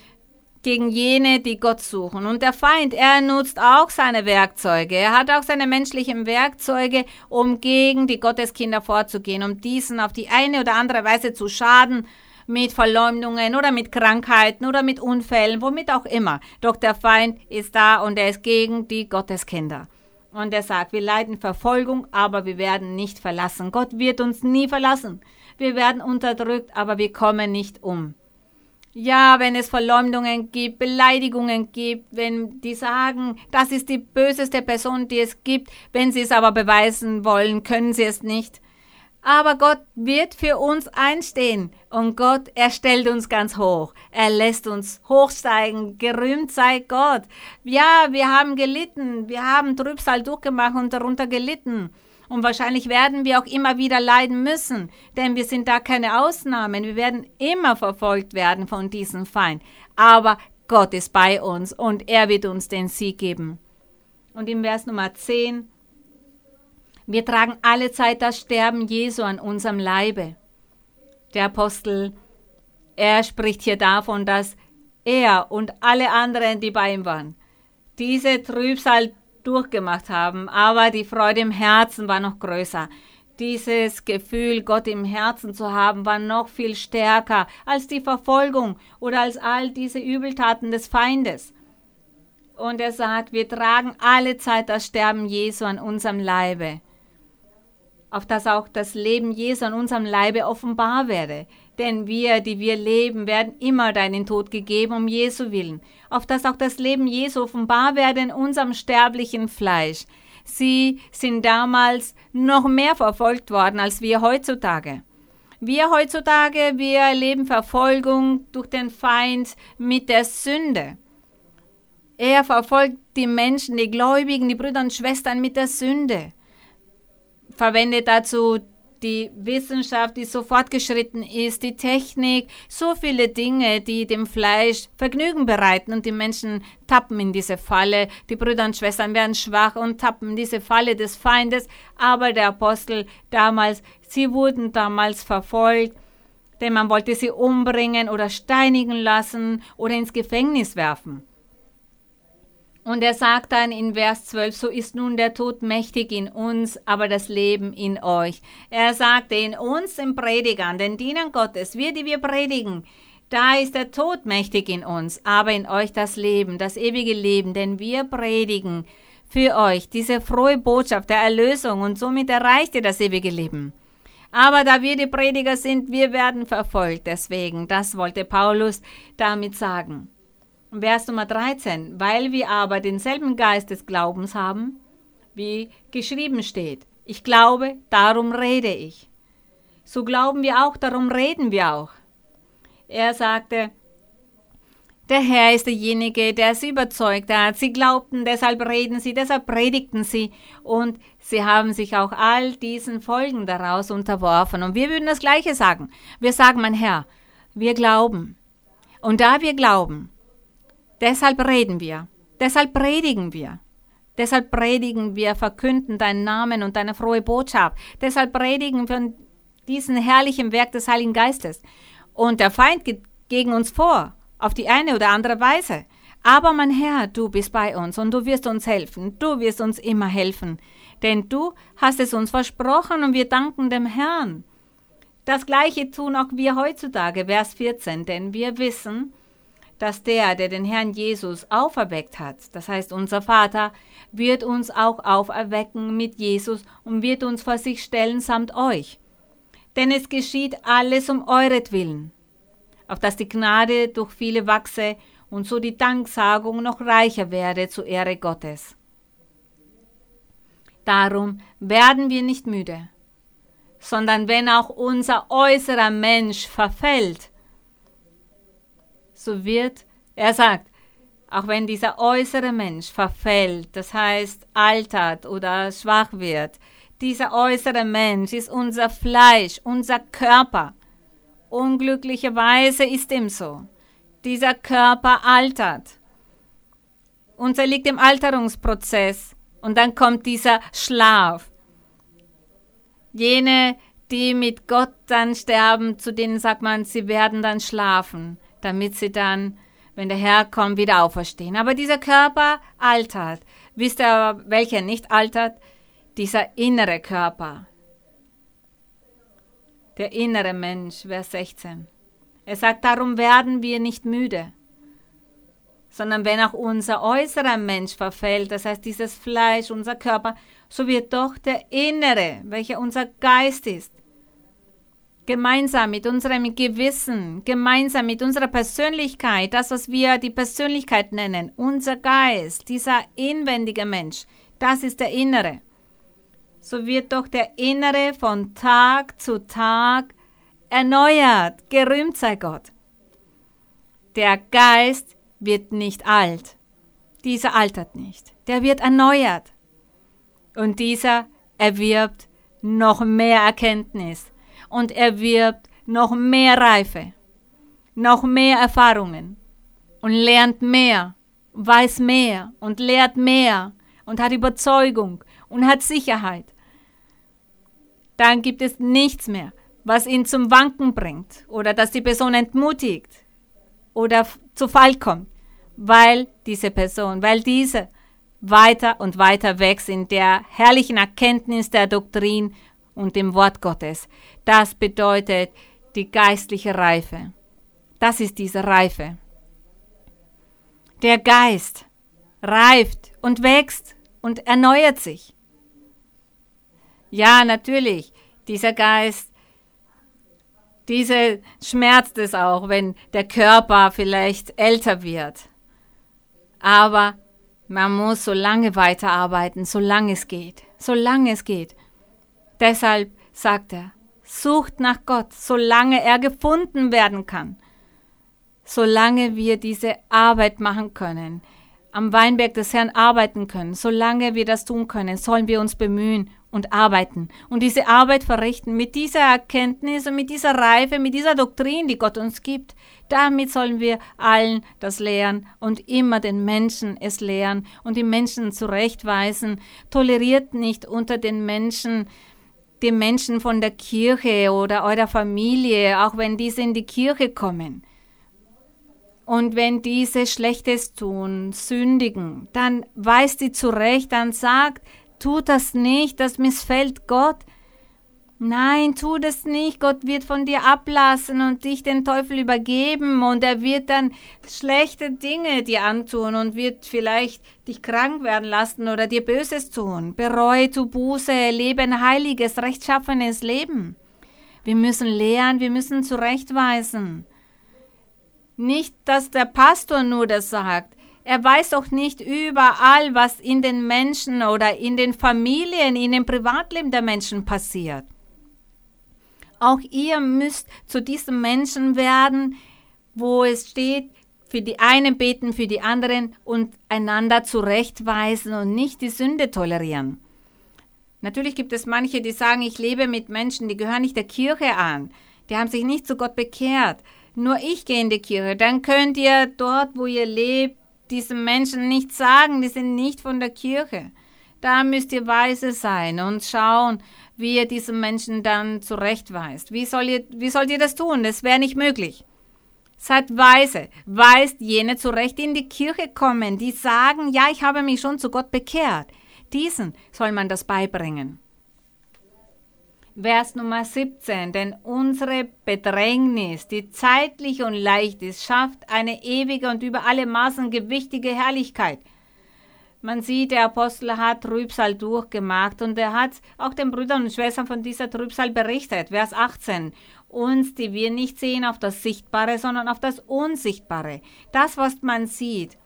gegen jene, die Gott suchen. Und der Feind, er nutzt auch seine Werkzeuge. Er hat auch seine menschlichen Werkzeuge, um gegen die Gotteskinder vorzugehen, um diesen auf die eine oder andere Weise zu schaden, mit Verleumdungen oder mit Krankheiten oder mit Unfällen, womit auch immer. Doch der Feind ist da und er ist gegen die Gotteskinder. Und er sagt, wir leiden Verfolgung, aber wir werden nicht verlassen. Gott wird uns nie verlassen. Wir werden unterdrückt, aber wir kommen nicht um. Ja, wenn es Verleumdungen gibt, Beleidigungen gibt, wenn die sagen, das ist die böseste Person, die es gibt, wenn sie es aber beweisen wollen, können sie es nicht. Aber Gott wird für uns einstehen und Gott, er stellt uns ganz hoch. Er lässt uns hochsteigen. Gerühmt sei Gott. Ja, wir haben gelitten. Wir haben Trübsal durchgemacht und darunter gelitten. Und wahrscheinlich werden wir auch immer wieder leiden müssen, denn wir sind da keine Ausnahmen. Wir werden immer verfolgt werden von diesem Feind. Aber Gott ist bei uns und er wird uns den Sieg geben. Und im Vers Nummer 10, wir tragen alle Zeit das Sterben Jesu an unserem Leibe. Der Apostel, er spricht hier davon, dass er und alle anderen, die bei ihm waren, diese Trübsal durchgemacht haben, aber die Freude im Herzen war noch größer. Dieses Gefühl, Gott im Herzen zu haben, war noch viel stärker als die Verfolgung oder als all diese Übeltaten des Feindes. Und er sagt, wir tragen alle Zeit das Sterben Jesu an unserem Leibe, auf dass auch das Leben Jesu an unserem Leibe offenbar werde. Denn wir, die wir leben, werden immer deinen Tod gegeben um Jesu willen, auf dass auch das Leben Jesu offenbar werde in unserem sterblichen Fleisch. Sie sind damals noch mehr verfolgt worden als wir heutzutage. Wir heutzutage, wir erleben Verfolgung durch den Feind mit der Sünde. Er verfolgt die Menschen, die Gläubigen, die Brüder und Schwestern mit der Sünde. Verwendet dazu die Wissenschaft, die so fortgeschritten ist, die Technik, so viele Dinge, die dem Fleisch Vergnügen bereiten und die Menschen tappen in diese Falle. Die Brüder und Schwestern werden schwach und tappen in diese Falle des Feindes. Aber der Apostel damals, sie wurden damals verfolgt, denn man wollte sie umbringen oder steinigen lassen oder ins Gefängnis werfen. Und er sagt dann in Vers 12, so ist nun der Tod mächtig in uns, aber das Leben in euch. Er sagte in uns, den Predigern, den Dienern Gottes, wir, die wir predigen, da ist der Tod mächtig in uns, aber in euch das Leben, das ewige Leben, denn wir predigen für euch diese frohe Botschaft der Erlösung und somit erreicht ihr das ewige Leben. Aber da wir die Prediger sind, wir werden verfolgt. Deswegen, das wollte Paulus damit sagen. Vers Nummer 13, weil wir aber denselben Geist des Glaubens haben, wie geschrieben steht. Ich glaube, darum rede ich. So glauben wir auch, darum reden wir auch. Er sagte, der Herr ist derjenige, der sie überzeugt hat. Sie glaubten, deshalb reden sie, deshalb predigten sie und sie haben sich auch all diesen Folgen daraus unterworfen. Und wir würden das Gleiche sagen. Wir sagen, mein Herr, wir glauben. Und da wir glauben, Deshalb reden wir. Deshalb predigen wir. Deshalb predigen wir, verkünden deinen Namen und deine frohe Botschaft. Deshalb predigen wir diesen herrlichen Werk des Heiligen Geistes. Und der Feind geht gegen uns vor, auf die eine oder andere Weise. Aber mein Herr, du bist bei uns und du wirst uns helfen. Du wirst uns immer helfen. Denn du hast es uns versprochen und wir danken dem Herrn. Das gleiche tun auch wir heutzutage, Vers 14, denn wir wissen, dass der, der den Herrn Jesus auferweckt hat, das heißt unser Vater, wird uns auch auferwecken mit Jesus und wird uns vor sich stellen samt euch. Denn es geschieht alles um euretwillen, auf dass die Gnade durch viele wachse und so die Danksagung noch reicher werde zur Ehre Gottes. Darum werden wir nicht müde, sondern wenn auch unser äußerer Mensch verfällt, so wird, er sagt, auch wenn dieser äußere Mensch verfällt, das heißt altert oder schwach wird, dieser äußere Mensch ist unser Fleisch, unser Körper. Unglücklicherweise ist ihm so. Dieser Körper altert. Unser liegt im Alterungsprozess und dann kommt dieser Schlaf. Jene, die mit Gott dann sterben, zu denen sagt man, sie werden dann schlafen damit sie dann, wenn der Herr kommt, wieder auferstehen. Aber dieser Körper altert. Wisst ihr, welcher nicht altert? Dieser innere Körper. Der innere Mensch, Vers 16. Er sagt, darum werden wir nicht müde, sondern wenn auch unser äußerer Mensch verfällt, das heißt dieses Fleisch, unser Körper, so wird doch der innere, welcher unser Geist ist, gemeinsam mit unserem Gewissen, gemeinsam mit unserer Persönlichkeit, das, was wir die Persönlichkeit nennen, unser Geist, dieser inwendige Mensch, das ist der Innere. So wird doch der Innere von Tag zu Tag erneuert. Gerühmt sei Gott. Der Geist wird nicht alt. Dieser altert nicht. Der wird erneuert. Und dieser erwirbt noch mehr Erkenntnis, und erwirbt noch mehr Reife, noch mehr Erfahrungen, und lernt mehr, weiß mehr und lehrt mehr und hat Überzeugung und hat Sicherheit, dann gibt es nichts mehr, was ihn zum Wanken bringt oder dass die Person entmutigt oder zu Fall kommt, weil diese Person, weil diese weiter und weiter wächst in der herrlichen Erkenntnis der Doktrin und dem Wort Gottes. Das bedeutet die geistliche Reife. Das ist diese Reife. Der Geist reift und wächst und erneuert sich. Ja, natürlich, dieser Geist, diese schmerzt es auch, wenn der Körper vielleicht älter wird. Aber man muss so lange weiterarbeiten, solange es geht, solange es geht. Deshalb sagt er, sucht nach Gott, solange er gefunden werden kann, solange wir diese Arbeit machen können, am Weinberg des Herrn arbeiten können, solange wir das tun können, sollen wir uns bemühen und arbeiten und diese Arbeit verrichten mit dieser Erkenntnis und mit dieser Reife, mit dieser Doktrin, die Gott uns gibt. Damit sollen wir allen das lehren und immer den Menschen es lehren und die Menschen zurechtweisen. Toleriert nicht unter den Menschen die Menschen von der Kirche oder eurer Familie, auch wenn diese in die Kirche kommen. Und wenn diese Schlechtes tun, sündigen, dann weist sie zurecht, dann sagt, tu das nicht, das missfällt Gott. Nein, tu das nicht. Gott wird von dir ablassen und dich den Teufel übergeben und er wird dann schlechte Dinge dir antun und wird vielleicht dich krank werden lassen oder dir Böses tun. Bereue, tu Buße, lebe ein heiliges, rechtschaffenes Leben. Wir müssen lehren, wir müssen zurechtweisen. Nicht, dass der Pastor nur das sagt. Er weiß auch nicht überall, was in den Menschen oder in den Familien, in dem Privatleben der Menschen passiert. Auch ihr müsst zu diesem Menschen werden, wo es steht, für die einen beten, für die anderen und einander zurechtweisen und nicht die Sünde tolerieren. Natürlich gibt es manche, die sagen, ich lebe mit Menschen, die gehören nicht der Kirche an, die haben sich nicht zu Gott bekehrt nur ich gehe in die Kirche, dann könnt ihr dort, wo ihr lebt, diesen Menschen nicht sagen, die sind nicht von der Kirche. Da müsst ihr weise sein und schauen, wie ihr diesen Menschen dann zurechtweist. Wie, soll ihr, wie sollt ihr das tun? Das wäre nicht möglich. Seid weise, weist jene zurecht, die in die Kirche kommen, die sagen, ja, ich habe mich schon zu Gott bekehrt. Diesen soll man das beibringen. Vers Nummer 17, denn unsere Bedrängnis, die zeitlich und leicht ist, schafft eine ewige und über alle Maßen gewichtige Herrlichkeit. Man sieht, der Apostel hat Trübsal durchgemacht und er hat auch den Brüdern und Schwestern von dieser Trübsal berichtet. Vers 18. Uns, die wir nicht sehen auf das Sichtbare, sondern auf das Unsichtbare. Das, was man sieht.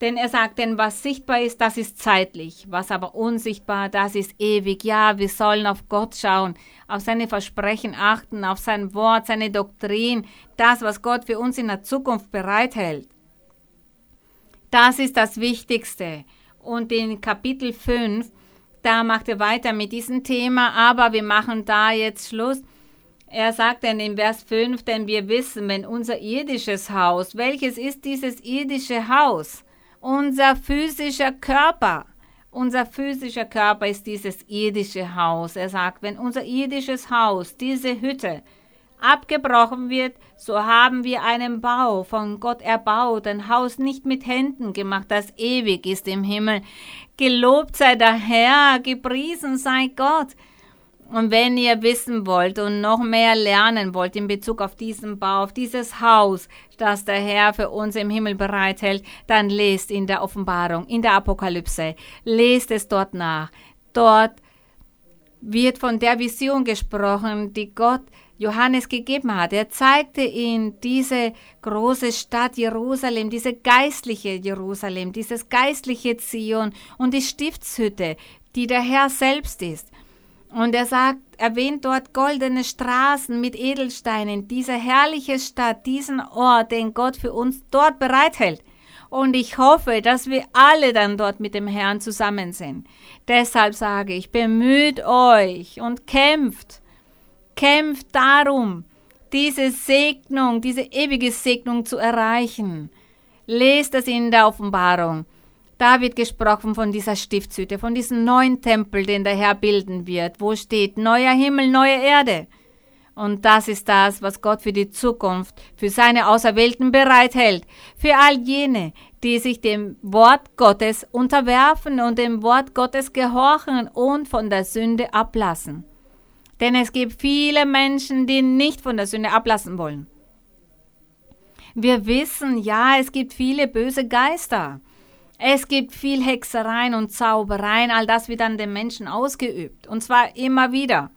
Denn er sagt, denn was sichtbar ist, das ist zeitlich, was aber unsichtbar, das ist ewig. Ja, wir sollen auf Gott schauen, auf seine Versprechen achten, auf sein Wort, seine Doktrin, das, was Gott für uns in der Zukunft bereithält. Das ist das Wichtigste. Und in Kapitel 5, da macht er weiter mit diesem Thema, aber wir machen da jetzt Schluss. Er sagt dann in Vers 5, denn wir wissen, wenn unser irdisches Haus, welches ist dieses irdische Haus? Unser physischer Körper, unser physischer Körper ist dieses irdische Haus. Er sagt, wenn unser irdisches Haus, diese Hütte, abgebrochen wird, so haben wir einen Bau von Gott erbaut, ein Haus nicht mit Händen gemacht, das ewig ist im Himmel. Gelobt sei der Herr, gepriesen sei Gott. Und wenn ihr wissen wollt und noch mehr lernen wollt in Bezug auf diesen Bau, auf dieses Haus, das der Herr für uns im Himmel bereithält, dann lest in der Offenbarung, in der Apokalypse, lest es dort nach. Dort wird von der Vision gesprochen, die Gott Johannes gegeben hat. Er zeigte ihm diese große Stadt Jerusalem, diese geistliche Jerusalem, dieses geistliche Zion und die Stiftshütte, die der Herr selbst ist. Und er sagt, erwähnt dort goldene Straßen mit Edelsteinen, diese herrliche Stadt, diesen Ort, den Gott für uns dort bereithält. Und ich hoffe, dass wir alle dann dort mit dem Herrn zusammen sind. Deshalb sage ich, bemüht euch und kämpft. Kämpft darum, diese Segnung, diese ewige Segnung zu erreichen. Lest es in der Offenbarung. Da wird gesprochen von dieser Stiftshütte, von diesem neuen Tempel, den der Herr bilden wird, wo steht neuer Himmel, neue Erde. Und das ist das, was Gott für die Zukunft, für seine Auserwählten bereithält, für all jene, die sich dem Wort Gottes unterwerfen und dem Wort Gottes gehorchen und von der Sünde ablassen. Denn es gibt viele Menschen, die nicht von der Sünde ablassen wollen. Wir wissen, ja, es gibt viele böse Geister. Es gibt viel Hexereien und Zaubereien, all das wird an den Menschen ausgeübt. Und zwar immer wieder.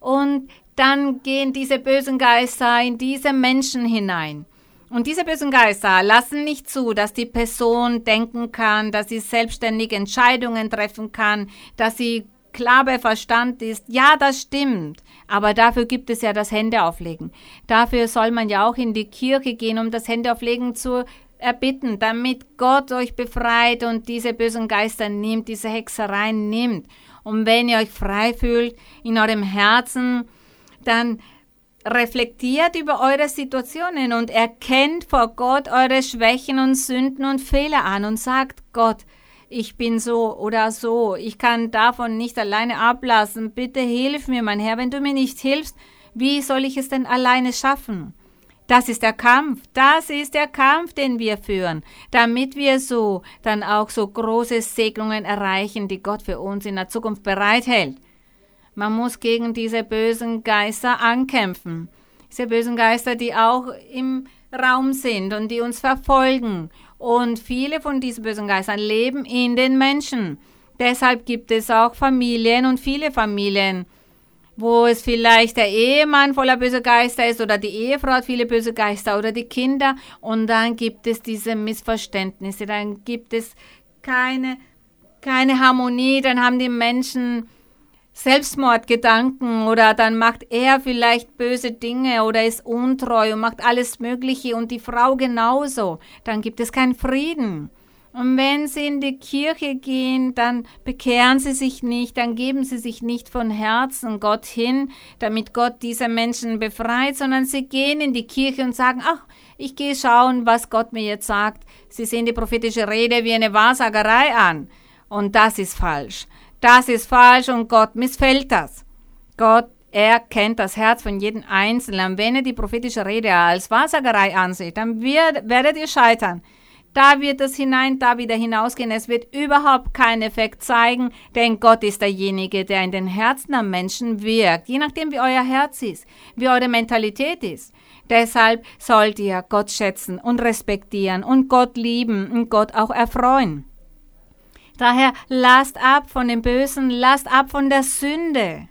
Und dann gehen diese bösen Geister in diese Menschen hinein. Und diese bösen Geister lassen nicht zu, dass die Person denken kann, dass sie selbstständig Entscheidungen treffen kann, dass sie klar bei Verstand ist. Ja, das stimmt. Aber dafür gibt es ja das Händeauflegen. Dafür soll man ja auch in die Kirche gehen, um das Händeauflegen zu erbitten, damit Gott euch befreit und diese bösen Geister nimmt, diese Hexereien nimmt. Und wenn ihr euch frei fühlt in eurem Herzen, dann reflektiert über eure Situationen und erkennt vor Gott eure Schwächen und Sünden und Fehler an und sagt Gott, ich bin so oder so, ich kann davon nicht alleine ablassen, bitte hilf mir, mein Herr, wenn du mir nicht hilfst, wie soll ich es denn alleine schaffen? Das ist der Kampf, das ist der Kampf, den wir führen, damit wir so dann auch so große Segnungen erreichen, die Gott für uns in der Zukunft bereithält. Man muss gegen diese bösen Geister ankämpfen. Diese bösen Geister, die auch im Raum sind und die uns verfolgen. Und viele von diesen bösen Geistern leben in den Menschen. Deshalb gibt es auch Familien und viele Familien, wo es vielleicht der Ehemann voller böser Geister ist oder die Ehefrau hat viele böse Geister oder die Kinder und dann gibt es diese Missverständnisse, dann gibt es keine, keine Harmonie, dann haben die Menschen Selbstmordgedanken oder dann macht er vielleicht böse Dinge oder ist untreu und macht alles Mögliche und die Frau genauso, dann gibt es keinen Frieden. Und wenn sie in die Kirche gehen, dann bekehren sie sich nicht, dann geben sie sich nicht von Herzen Gott hin, damit Gott diese Menschen befreit, sondern sie gehen in die Kirche und sagen, ach, ich gehe schauen, was Gott mir jetzt sagt. Sie sehen die prophetische Rede wie eine Wahrsagerei an. Und das ist falsch. Das ist falsch und Gott missfällt das. Gott er kennt das Herz von jedem Einzelnen. Wenn er die prophetische Rede als Wahrsagerei ansieht, dann wird, werdet ihr scheitern. Da wird es hinein, da wieder hinausgehen. Es wird überhaupt keinen Effekt zeigen, denn Gott ist derjenige, der in den Herzen am Menschen wirkt, je nachdem, wie euer Herz ist, wie eure Mentalität ist. Deshalb sollt ihr Gott schätzen und respektieren und Gott lieben und Gott auch erfreuen. Daher lasst ab von dem Bösen, lasst ab von der Sünde.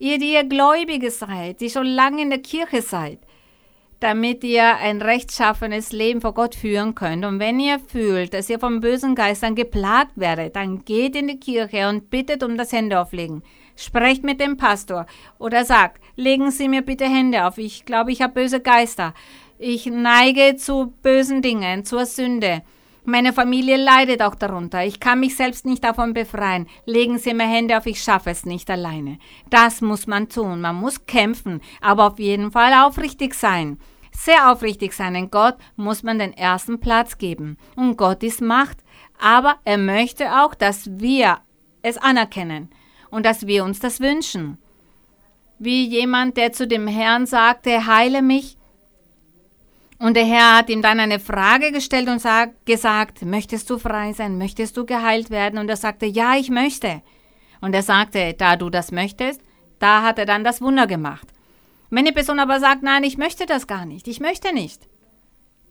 Ihr, die ihr Gläubige seid, die schon lange in der Kirche seid, damit ihr ein rechtschaffenes Leben vor Gott führen könnt. Und wenn ihr fühlt, dass ihr von bösen Geistern geplagt werdet, dann geht in die Kirche und bittet um das Händeauflegen. Sprecht mit dem Pastor oder sagt, legen Sie mir bitte Hände auf. Ich glaube, ich habe böse Geister. Ich neige zu bösen Dingen, zur Sünde. Meine Familie leidet auch darunter. Ich kann mich selbst nicht davon befreien. Legen Sie mir Hände auf, ich schaffe es nicht alleine. Das muss man tun. Man muss kämpfen, aber auf jeden Fall aufrichtig sein. Sehr aufrichtig sein. Denn Gott muss man den ersten Platz geben. Und Gott ist Macht. Aber er möchte auch, dass wir es anerkennen und dass wir uns das wünschen. Wie jemand, der zu dem Herrn sagte, heile mich, und der Herr hat ihm dann eine Frage gestellt und sag, gesagt, möchtest du frei sein? Möchtest du geheilt werden? Und er sagte, ja, ich möchte. Und er sagte, da du das möchtest, da hat er dann das Wunder gemacht. Wenn die Person aber sagt, nein, ich möchte das gar nicht, ich möchte nicht.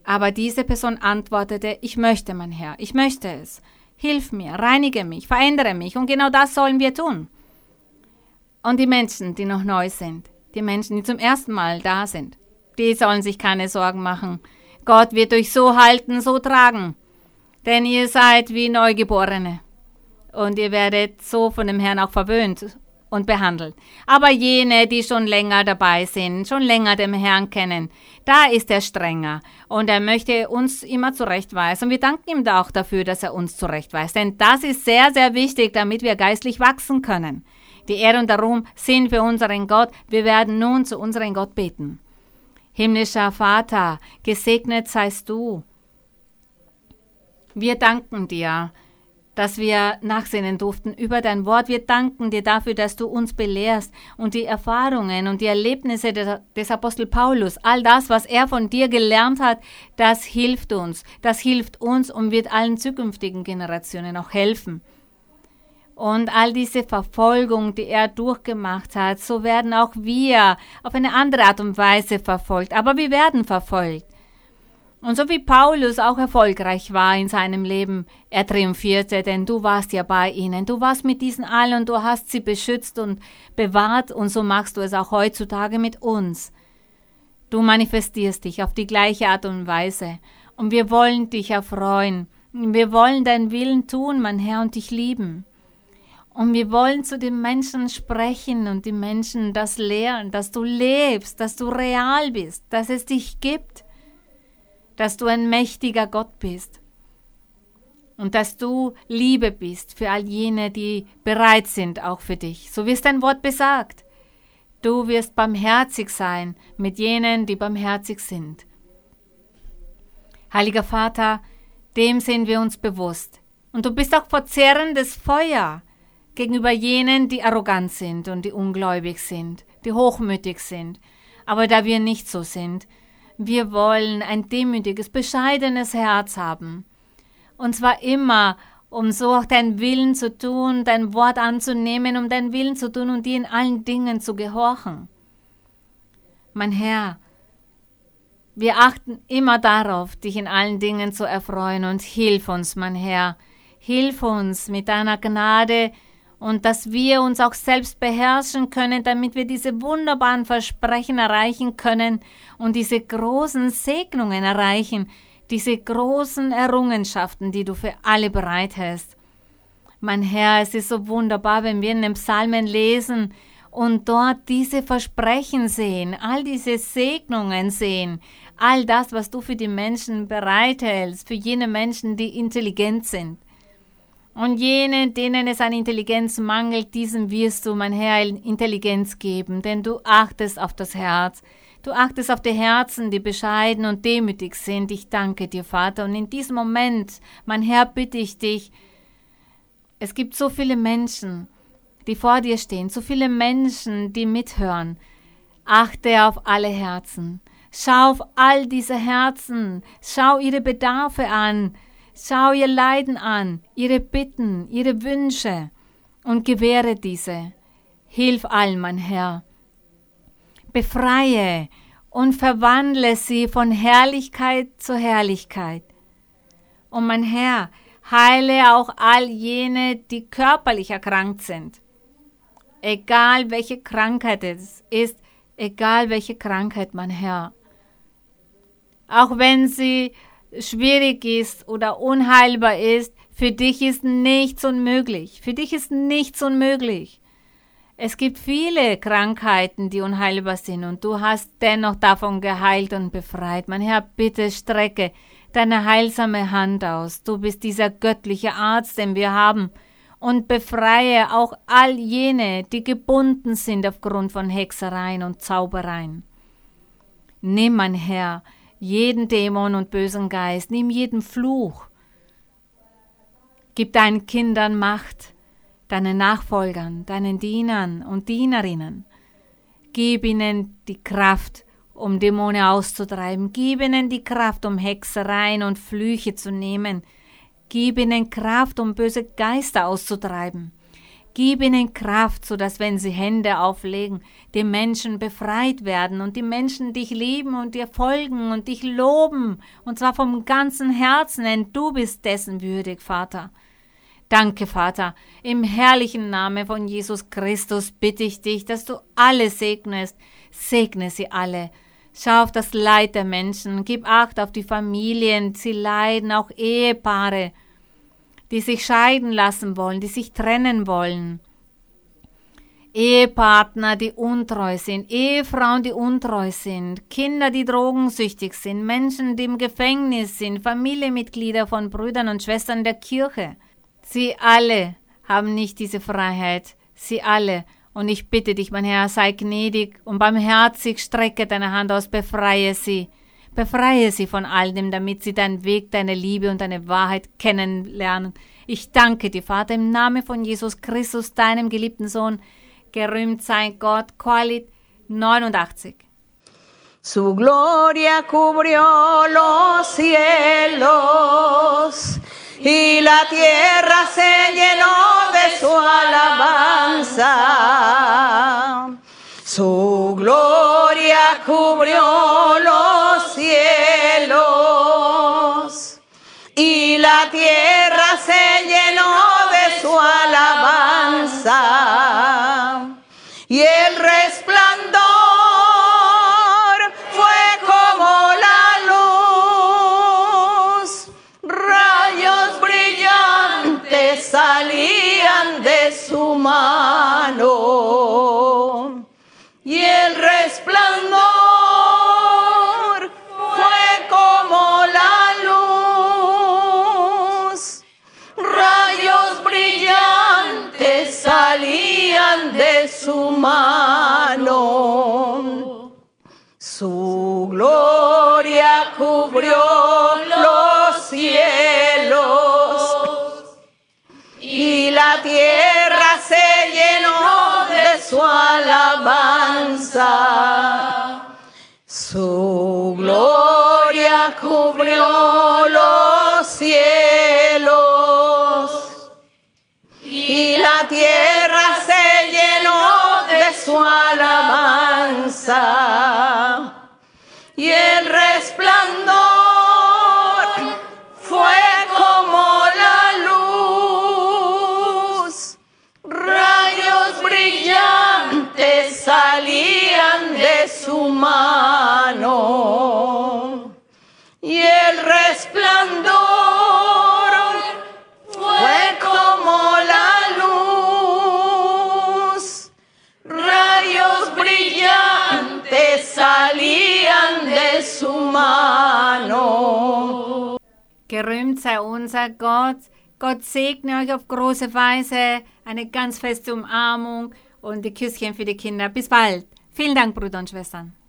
Aber diese Person antwortete, ich möchte, mein Herr, ich möchte es. Hilf mir, reinige mich, verändere mich. Und genau das sollen wir tun. Und die Menschen, die noch neu sind, die Menschen, die zum ersten Mal da sind, die sollen sich keine Sorgen machen. Gott wird euch so halten, so tragen. Denn ihr seid wie Neugeborene. Und ihr werdet so von dem Herrn auch verwöhnt und behandelt. Aber jene, die schon länger dabei sind, schon länger dem Herrn kennen, da ist er strenger und er möchte uns immer zurechtweisen. Und wir danken ihm da auch dafür, dass er uns zurechtweist. Denn das ist sehr, sehr wichtig, damit wir geistlich wachsen können. Die Ehre und der Ruhm sind für unseren Gott. Wir werden nun zu unserem Gott beten. Himmlischer Vater, gesegnet seist du. Wir danken dir, dass wir nachsinnen durften über dein Wort. Wir danken dir dafür, dass du uns belehrst und die Erfahrungen und die Erlebnisse des, Apostel Paulus, all das, was er von dir gelernt hat, das hilft uns. Das hilft uns und wird allen zukünftigen Generationen auch helfen. Und all diese Verfolgung, die er durchgemacht hat, so werden auch wir auf eine andere Art und Weise verfolgt. Aber wir werden verfolgt. Und so wie Paulus auch erfolgreich war in seinem Leben, er triumphierte, denn du warst ja bei ihnen, du warst mit diesen allen und du hast sie beschützt und bewahrt und so machst du es auch heutzutage mit uns. Du manifestierst dich auf die gleiche Art und Weise und wir wollen dich erfreuen. Wir wollen deinen Willen tun, mein Herr, und dich lieben. Und wir wollen zu den Menschen sprechen und die Menschen das lehren, dass du lebst, dass du real bist, dass es dich gibt dass du ein mächtiger Gott bist und dass du Liebe bist für all jene, die bereit sind, auch für dich. So es dein Wort besagt. Du wirst barmherzig sein mit jenen, die barmherzig sind. Heiliger Vater, dem sind wir uns bewusst. Und du bist auch verzehrendes Feuer gegenüber jenen, die arrogant sind und die ungläubig sind, die hochmütig sind. Aber da wir nicht so sind, wir wollen ein demütiges, bescheidenes Herz haben. Und zwar immer, um so auch deinen Willen zu tun, dein Wort anzunehmen, um deinen Willen zu tun und dir in allen Dingen zu gehorchen. Mein Herr, wir achten immer darauf, dich in allen Dingen zu erfreuen und hilf uns, mein Herr, hilf uns mit deiner Gnade, und dass wir uns auch selbst beherrschen können, damit wir diese wunderbaren Versprechen erreichen können und diese großen Segnungen erreichen, diese großen Errungenschaften, die du für alle bereit hast. Mein Herr, es ist so wunderbar, wenn wir in den Psalmen lesen und dort diese Versprechen sehen, all diese Segnungen sehen, all das, was du für die Menschen bereithältst, für jene Menschen, die intelligent sind. Und jene, denen es an Intelligenz mangelt, diesen wirst du, mein Herr, Intelligenz geben, denn du achtest auf das Herz. Du achtest auf die Herzen, die bescheiden und demütig sind. Ich danke dir, Vater. Und in diesem Moment, mein Herr, bitte ich dich, es gibt so viele Menschen, die vor dir stehen, so viele Menschen, die mithören. Achte auf alle Herzen. Schau auf all diese Herzen. Schau ihre Bedarfe an. Schau ihr Leiden an, ihre Bitten, ihre Wünsche und gewähre diese. Hilf allen, mein Herr. Befreie und verwandle sie von Herrlichkeit zu Herrlichkeit. Und mein Herr, heile auch all jene, die körperlich erkrankt sind. Egal welche Krankheit es ist, egal welche Krankheit, mein Herr. Auch wenn sie schwierig ist oder unheilbar ist, für dich ist nichts unmöglich. Für dich ist nichts unmöglich. Es gibt viele Krankheiten, die unheilbar sind und du hast dennoch davon geheilt und befreit. Mein Herr, bitte strecke deine heilsame Hand aus. Du bist dieser göttliche Arzt, den wir haben und befreie auch all jene, die gebunden sind aufgrund von Hexereien und Zaubereien. Nimm, mein Herr, jeden Dämon und bösen Geist, nimm jeden Fluch. Gib deinen Kindern Macht, deinen Nachfolgern, deinen Dienern und Dienerinnen. Gib ihnen die Kraft, um Dämonen auszutreiben. Gib ihnen die Kraft, um Hexereien und Flüche zu nehmen. Gib ihnen Kraft, um böse Geister auszutreiben. Gib ihnen Kraft, so dass wenn sie Hände auflegen, die Menschen befreit werden und die Menschen dich lieben und dir folgen und dich loben, und zwar vom ganzen Herzen, denn du bist dessen würdig, Vater. Danke, Vater. Im herrlichen Namen von Jesus Christus bitte ich dich, dass du alle segnest. Segne sie alle. Schau auf das Leid der Menschen. Gib Acht auf die Familien. Sie leiden, auch Ehepaare die sich scheiden lassen wollen, die sich trennen wollen. Ehepartner, die untreu sind, Ehefrauen, die untreu sind, Kinder, die drogensüchtig sind, Menschen, die im Gefängnis sind, Familienmitglieder von Brüdern und Schwestern der Kirche. Sie alle haben nicht diese Freiheit, sie alle. Und ich bitte dich, mein Herr, sei gnädig und barmherzig, strecke deine Hand aus, befreie sie. Befreie sie von all dem, damit sie deinen Weg, deine Liebe und deine Wahrheit kennenlernen. Ich danke dir, Vater, im Namen von Jesus Christus, deinem geliebten Sohn. Gerühmt sei Gott. Qualit 89. Su gloria cubrió los cielos y la tierra se llenó de su alabanza. Su gloria cubrió su mano. Y el resplandor fue como la luz, rayos brillantes salían de su mano. Su gloria cubrió los cielos y la tierra su alabanza. Su gloria cubrió los cielos y la tierra se llenó de su alabanza. Su mano. Y el resplandor fue como la luz, rayos brillantes salían de su mano. Gerühmt sei unser Gott. Gott segne euch auf große Weise. Eine ganz feste Umarmung und die Küsschen für die Kinder. Bis bald. Vielen Dank, Brüder und Schwestern.